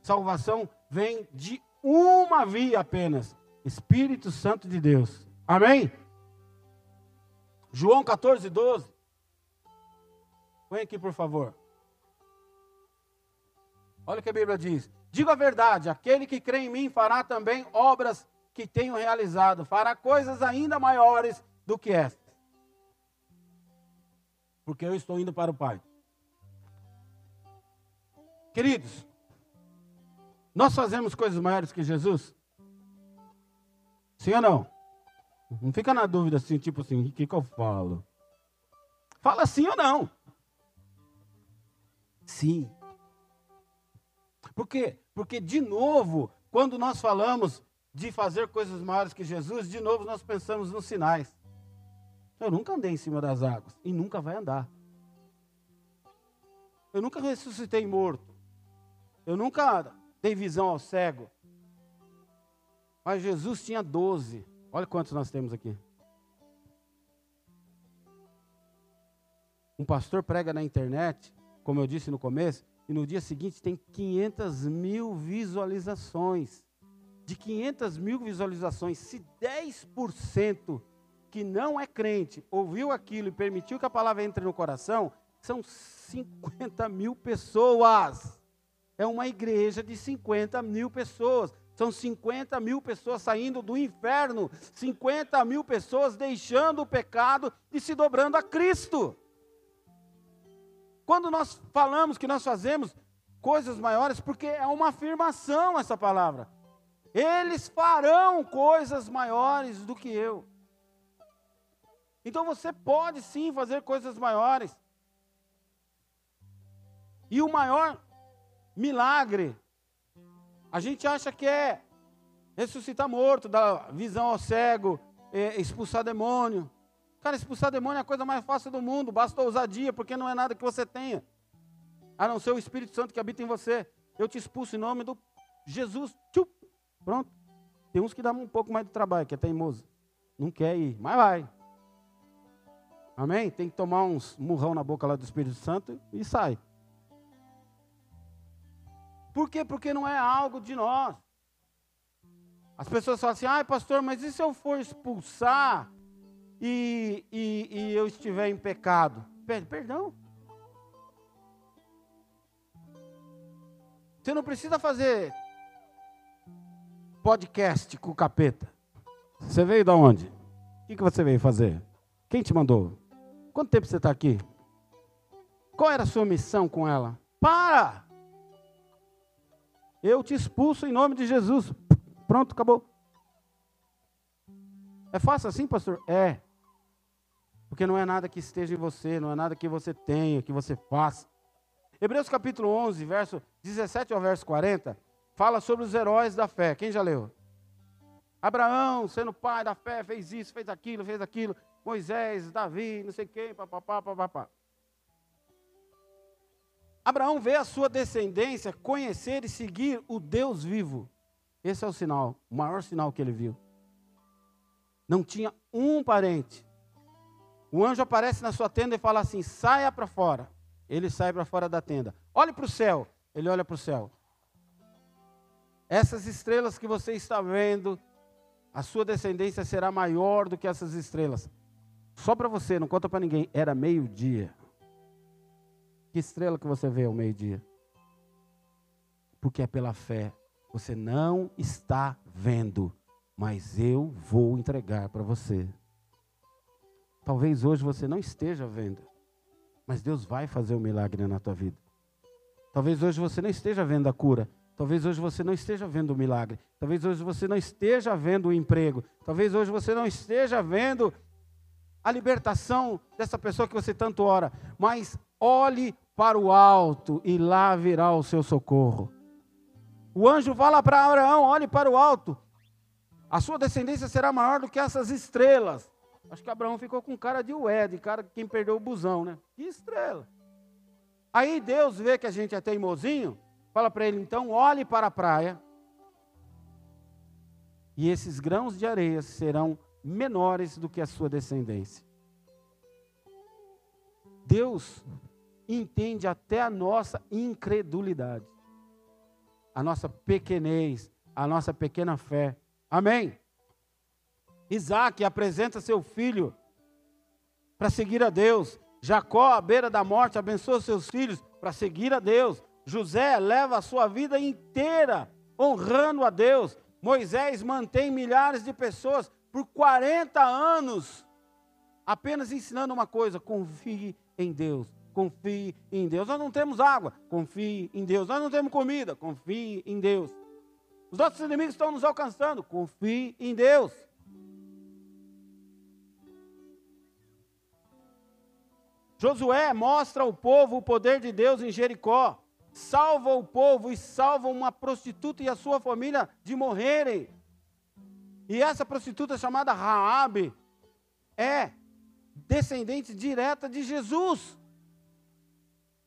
Salvação vem de uma via apenas: Espírito Santo de Deus. Amém? João 14, 12. Põe aqui, por favor. Olha o que a Bíblia diz. Digo a verdade: aquele que crê em mim fará também obras que tenho realizado, fará coisas ainda maiores do que estas. Porque eu estou indo para o Pai. Queridos, nós fazemos coisas maiores que Jesus? Sim ou não? Não fica na dúvida assim, tipo assim, o que, que eu falo? Fala sim ou não. Sim. Por quê? Porque, de novo, quando nós falamos de fazer coisas maiores que Jesus, de novo nós pensamos nos sinais. Eu nunca andei em cima das águas e nunca vai andar. Eu nunca ressuscitei morto. Eu nunca dei visão ao cego. Mas Jesus tinha doze. Olha quantos nós temos aqui. Um pastor prega na internet, como eu disse no começo, e no dia seguinte tem 500 mil visualizações. De 500 mil visualizações, se 10% que não é crente ouviu aquilo e permitiu que a palavra entre no coração, são 50 mil pessoas. É uma igreja de 50 mil pessoas. São 50 mil pessoas saindo do inferno, 50 mil pessoas deixando o pecado e se dobrando a Cristo. Quando nós falamos que nós fazemos coisas maiores, porque é uma afirmação essa palavra. Eles farão coisas maiores do que eu. Então você pode sim fazer coisas maiores. E o maior milagre, a gente acha que é ressuscitar morto, dar visão ao cego, é, expulsar demônio. Cara, expulsar demônio é a coisa mais fácil do mundo, basta ousadia, porque não é nada que você tenha, a não ser o Espírito Santo que habita em você. Eu te expulso em nome do Jesus. Tchup, pronto. Tem uns que dão um pouco mais de trabalho, que é teimoso. Não quer ir, mas vai. Amém? Tem que tomar uns murrão na boca lá do Espírito Santo e sai. Por quê? Porque não é algo de nós. As pessoas falam assim, ai pastor, mas e se eu for expulsar e, e, e eu estiver em pecado, pede perdão. Você não precisa fazer podcast com o capeta. Você veio de onde? O que, que você veio fazer? Quem te mandou? Quanto tempo você está aqui? Qual era a sua missão com ela? Para! Eu te expulso em nome de Jesus. Pronto, acabou. É fácil assim, pastor? É. Porque não é nada que esteja em você, não é nada que você tenha, que você faça. Hebreus capítulo 11, verso 17 ao verso 40, fala sobre os heróis da fé. Quem já leu? Abraão, sendo pai da fé, fez isso, fez aquilo, fez aquilo. Moisés, Davi, não sei quem, papapá, papapá. Abraão vê a sua descendência conhecer e seguir o Deus vivo. Esse é o sinal, o maior sinal que ele viu. Não tinha um parente. O anjo aparece na sua tenda e fala assim: saia para fora. Ele sai para fora da tenda. Olhe para o céu. Ele olha para o céu. Essas estrelas que você está vendo, a sua descendência será maior do que essas estrelas. Só para você, não conta para ninguém. Era meio-dia. Que estrela que você vê ao meio-dia? Porque é pela fé. Você não está vendo mas eu vou entregar para você. Talvez hoje você não esteja vendo, mas Deus vai fazer um milagre na tua vida. Talvez hoje você não esteja vendo a cura, talvez hoje você não esteja vendo o milagre, talvez hoje você não esteja vendo o emprego, talvez hoje você não esteja vendo a libertação dessa pessoa que você tanto ora, mas olhe para o alto e lá virá o seu socorro. O anjo fala para Abraão: olhe para o alto, a sua descendência será maior do que essas estrelas. Acho que Abraão ficou com cara de ué, de cara quem perdeu o busão, né? Que estrela. Aí Deus vê que a gente é teimosinho, fala para ele, então olhe para a praia. E esses grãos de areia serão menores do que a sua descendência. Deus entende até a nossa incredulidade, a nossa pequenez, a nossa pequena fé. Amém. Isaac apresenta seu filho para seguir a Deus. Jacó, à beira da morte, abençoa seus filhos para seguir a Deus. José leva a sua vida inteira honrando a Deus. Moisés mantém milhares de pessoas por 40 anos apenas ensinando uma coisa: confie em Deus. confie em Deus. Nós não temos água, confie em Deus. Nós não temos comida, confie em Deus. Os nossos inimigos estão nos alcançando, confie em Deus. Josué mostra ao povo o poder de Deus em Jericó. Salva o povo e salva uma prostituta e a sua família de morrerem. E essa prostituta chamada Raabe é descendente direta de Jesus.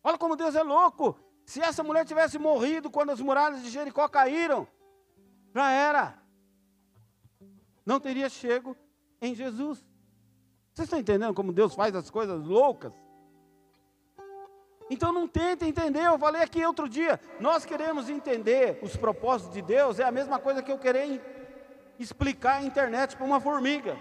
Olha como Deus é louco. Se essa mulher tivesse morrido quando as muralhas de Jericó caíram, já era. Não teria chego em Jesus. Vocês estão entendendo como Deus faz as coisas loucas? Então não tenta entender, eu falei aqui outro dia, nós queremos entender os propósitos de Deus, é a mesma coisa que eu querer explicar a internet para uma formiga.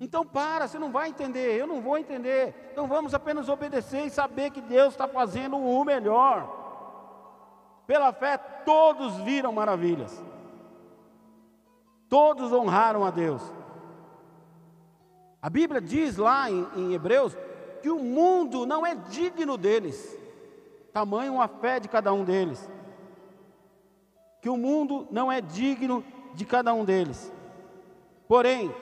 Então para, você não vai entender, eu não vou entender. Então vamos apenas obedecer e saber que Deus está fazendo o melhor. Pela fé, todos viram maravilhas. Todos honraram a Deus. A Bíblia diz lá em, em Hebreus que o mundo não é digno deles, tamanho a fé de cada um deles. Que o mundo não é digno de cada um deles. Porém,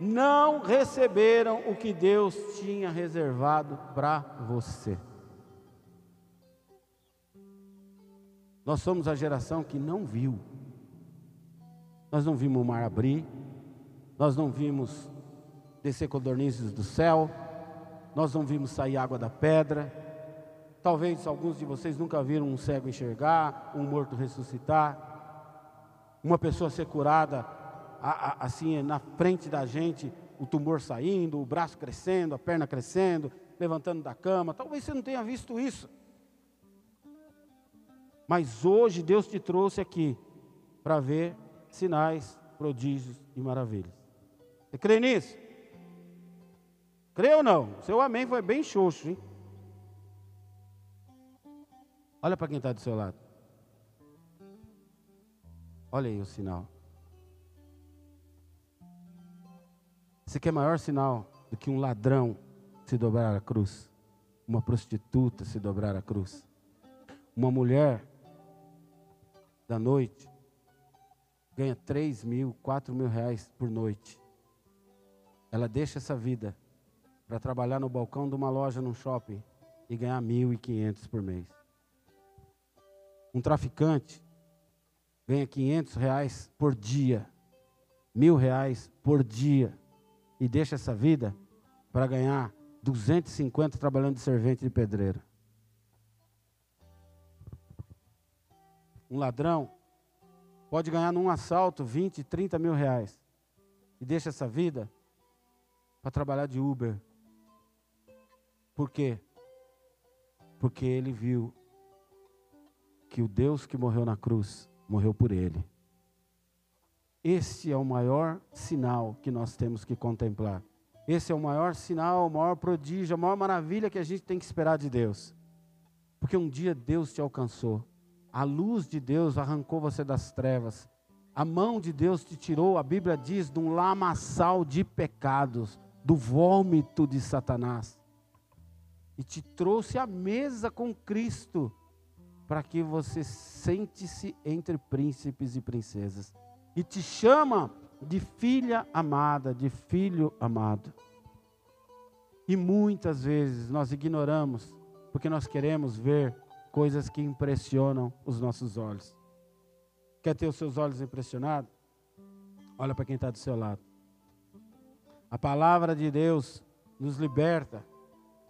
não receberam o que Deus tinha reservado para você. Nós somos a geração que não viu. Nós não vimos o mar abrir, nós não vimos descer codornizes do céu, nós não vimos sair água da pedra. Talvez alguns de vocês nunca viram um cego enxergar, um morto ressuscitar, uma pessoa ser curada assim na frente da gente, o tumor saindo, o braço crescendo, a perna crescendo, levantando da cama. Talvez você não tenha visto isso. Mas hoje Deus te trouxe aqui para ver sinais, prodígios e maravilhas. Você crê nisso? Crê ou não? Seu amém foi bem xoxo, hein? Olha para quem está do seu lado. Olha aí o sinal. Você quer maior sinal do que um ladrão se dobrar a cruz? Uma prostituta se dobrar a cruz? Uma mulher da noite ganha 3 mil, 4 mil reais por noite. Ela deixa essa vida para trabalhar no balcão de uma loja num shopping e ganhar 1.500 por mês. Um traficante ganha 500 reais por dia, mil reais por dia e deixa essa vida para ganhar 250 trabalhando de servente de pedreiro. Um ladrão pode ganhar num assalto 20, 30 mil reais e deixa essa vida para trabalhar de Uber por quê? Porque ele viu que o Deus que morreu na cruz morreu por ele. Esse é o maior sinal que nós temos que contemplar. Esse é o maior sinal, o maior prodígio, a maior maravilha que a gente tem que esperar de Deus. Porque um dia Deus te alcançou. A luz de Deus arrancou você das trevas. A mão de Deus te tirou, a Bíblia diz, de um lamaçal de pecados, do vômito de Satanás e te trouxe à mesa com Cristo, para que você sente-se entre príncipes e princesas, e te chama de filha amada, de filho amado. E muitas vezes nós ignoramos, porque nós queremos ver coisas que impressionam os nossos olhos. Quer ter os seus olhos impressionados? Olha para quem está do seu lado. A palavra de Deus nos liberta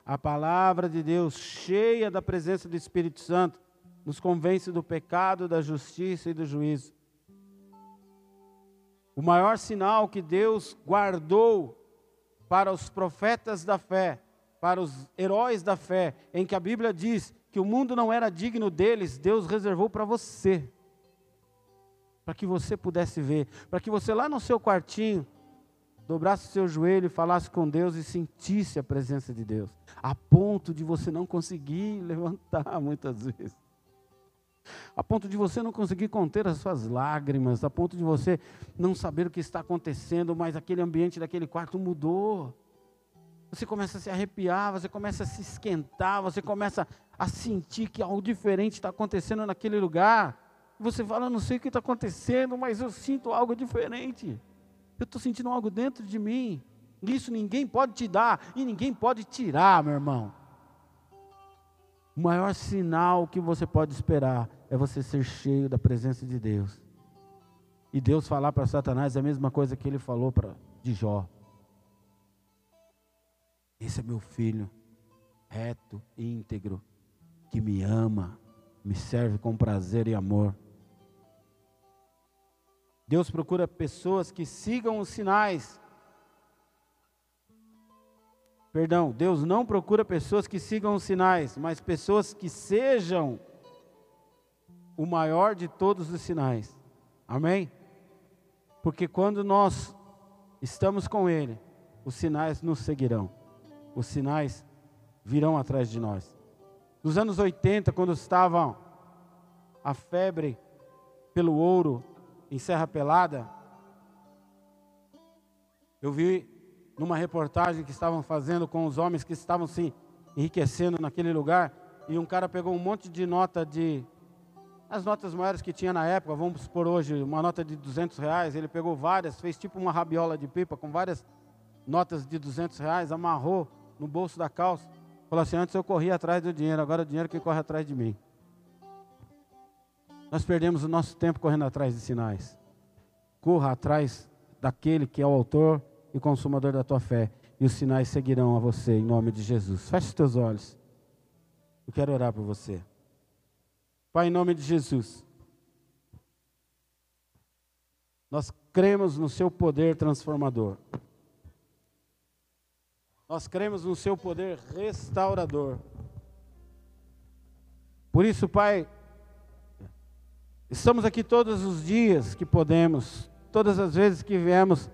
a palavra de Deus, cheia da presença do Espírito Santo, nos convence do pecado, da justiça e do juízo. O maior sinal que Deus guardou para os profetas da fé, para os heróis da fé, em que a Bíblia diz que o mundo não era digno deles, Deus reservou para você. Para que você pudesse ver, para que você lá no seu quartinho dobrasse o seu joelho falasse com Deus e sentisse a presença de Deus, a ponto de você não conseguir [LAUGHS] levantar muitas vezes, a ponto de você não conseguir conter as suas lágrimas, a ponto de você não saber o que está acontecendo, mas aquele ambiente daquele quarto mudou. você começa a se arrepiar, você começa a se esquentar, você começa a sentir que algo diferente está acontecendo naquele lugar. Você fala, não sei o que está acontecendo, mas eu sinto algo diferente. Eu estou sentindo algo dentro de mim. Isso ninguém pode te dar e ninguém pode tirar, meu irmão. O maior sinal que você pode esperar é você ser cheio da presença de Deus. E Deus falar para Satanás é a mesma coisa que ele falou para de Jó. Esse é meu filho, reto, íntegro, que me ama, me serve com prazer e amor. Deus procura pessoas que sigam os sinais. Perdão, Deus não procura pessoas que sigam os sinais, mas pessoas que sejam o maior de todos os sinais. Amém? Porque quando nós estamos com Ele, os sinais nos seguirão. Os sinais virão atrás de nós. Nos anos 80, quando estava a febre pelo ouro em Serra Pelada, eu vi numa reportagem que estavam fazendo com os homens que estavam se enriquecendo naquele lugar, e um cara pegou um monte de nota de as notas maiores que tinha na época, vamos por hoje, uma nota de 200 reais, ele pegou várias, fez tipo uma rabiola de pipa com várias notas de 200 reais, amarrou no bolso da calça, falou assim, antes eu corria atrás do dinheiro, agora é o dinheiro que corre atrás de mim. Nós perdemos o nosso tempo correndo atrás de sinais. Corra atrás daquele que é o autor e consumador da tua fé. E os sinais seguirão a você em nome de Jesus. Feche os teus olhos. Eu quero orar por você. Pai, em nome de Jesus. Nós cremos no seu poder transformador. Nós cremos no seu poder restaurador. Por isso, Pai, Estamos aqui todos os dias que podemos, todas as vezes que viemos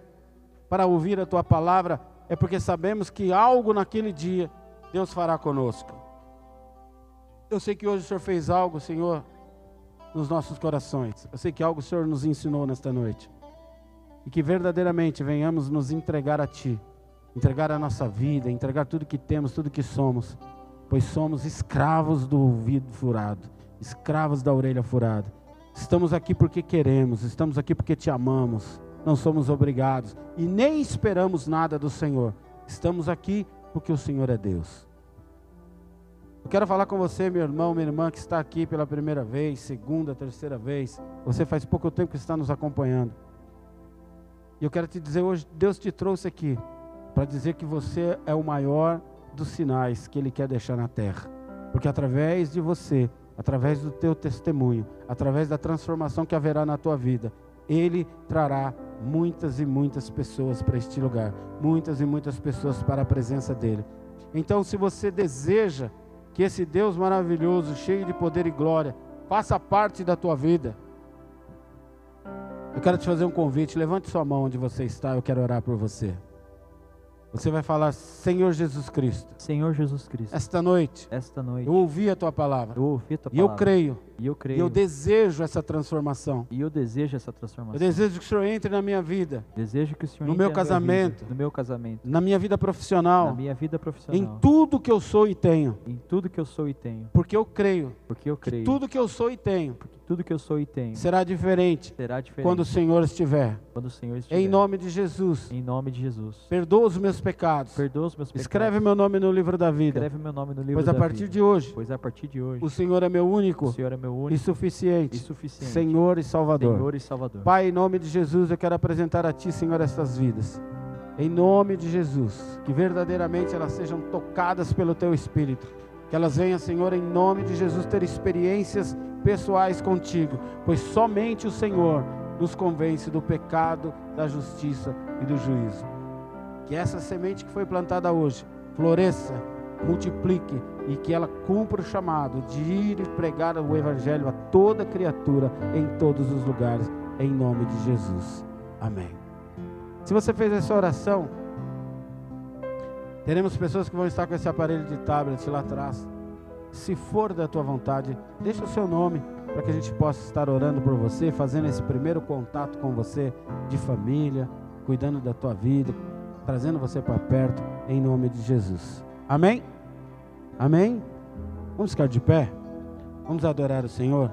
para ouvir a tua palavra, é porque sabemos que algo naquele dia Deus fará conosco. Eu sei que hoje o Senhor fez algo, Senhor, nos nossos corações. Eu sei que algo o Senhor nos ensinou nesta noite. E que verdadeiramente venhamos nos entregar a Ti, entregar a nossa vida, entregar tudo que temos, tudo que somos, pois somos escravos do ouvido furado, escravos da orelha furada. Estamos aqui porque queremos, estamos aqui porque te amamos, não somos obrigados e nem esperamos nada do Senhor. Estamos aqui porque o Senhor é Deus. Eu quero falar com você, meu irmão, minha irmã, que está aqui pela primeira vez, segunda, terceira vez. Você faz pouco tempo que está nos acompanhando. E eu quero te dizer hoje, Deus te trouxe aqui para dizer que você é o maior dos sinais que Ele quer deixar na terra. Porque através de você, através do teu testemunho, através da transformação que haverá na tua vida, Ele trará muitas e muitas pessoas para este lugar, muitas e muitas pessoas para a presença dEle. Então, se você deseja que esse Deus maravilhoso, cheio de poder e glória, faça parte da tua vida, eu quero te fazer um convite. Levante sua mão onde você está, eu quero orar por você. Você vai falar, Senhor Jesus Cristo. Senhor Jesus Cristo. Esta noite. Esta noite. Eu ouvi a tua palavra. Eu ouvi a tua e palavra. eu creio. E eu creio. E eu desejo essa transformação. E eu desejo essa transformação. Eu desejo que o Senhor entre na minha vida. Desejo que o Senhor no entre meu casamento. vida, no meu casamento. Na minha vida profissional. Na minha vida profissional. Em tudo que eu sou e tenho. Em tudo que eu sou e tenho. Porque eu creio. Porque eu creio. Tudo que eu sou e tenho. Porque tudo que eu sou e tenho. Será diferente. Será diferente. Quando o Senhor estiver. Quando o Senhor estiver. Em nome de Jesus. Em nome de Jesus. Perdoa os meus pecados. Perdoa os meus pecados. Escreve meu nome no livro da vida. Escreve meu nome no livro pois da a partir vida. de hoje. Pois a partir de hoje. O Senhor é meu único. O Senhor é meu único. E suficiente. E suficiente. Senhor e Salvador. Senhor e Salvador. Pai, em nome de Jesus, eu quero apresentar a Ti, Senhor, estas vidas. Em nome de Jesus, que verdadeiramente elas sejam tocadas pelo Teu Espírito. Que elas venham, Senhor, em nome de Jesus, ter experiências pessoais contigo, pois somente o Senhor nos convence do pecado, da justiça e do juízo. Que essa semente que foi plantada hoje floresça, multiplique e que ela cumpra o chamado de ir e pregar o Evangelho a toda criatura em todos os lugares, em nome de Jesus. Amém. Se você fez essa oração, teremos pessoas que vão estar com esse aparelho de tablet lá atrás. Se for da tua vontade, deixa o seu nome para que a gente possa estar orando por você, fazendo esse primeiro contato com você de família, cuidando da tua vida, trazendo você para perto, em nome de Jesus. Amém? Amém? Vamos ficar de pé? Vamos adorar o Senhor?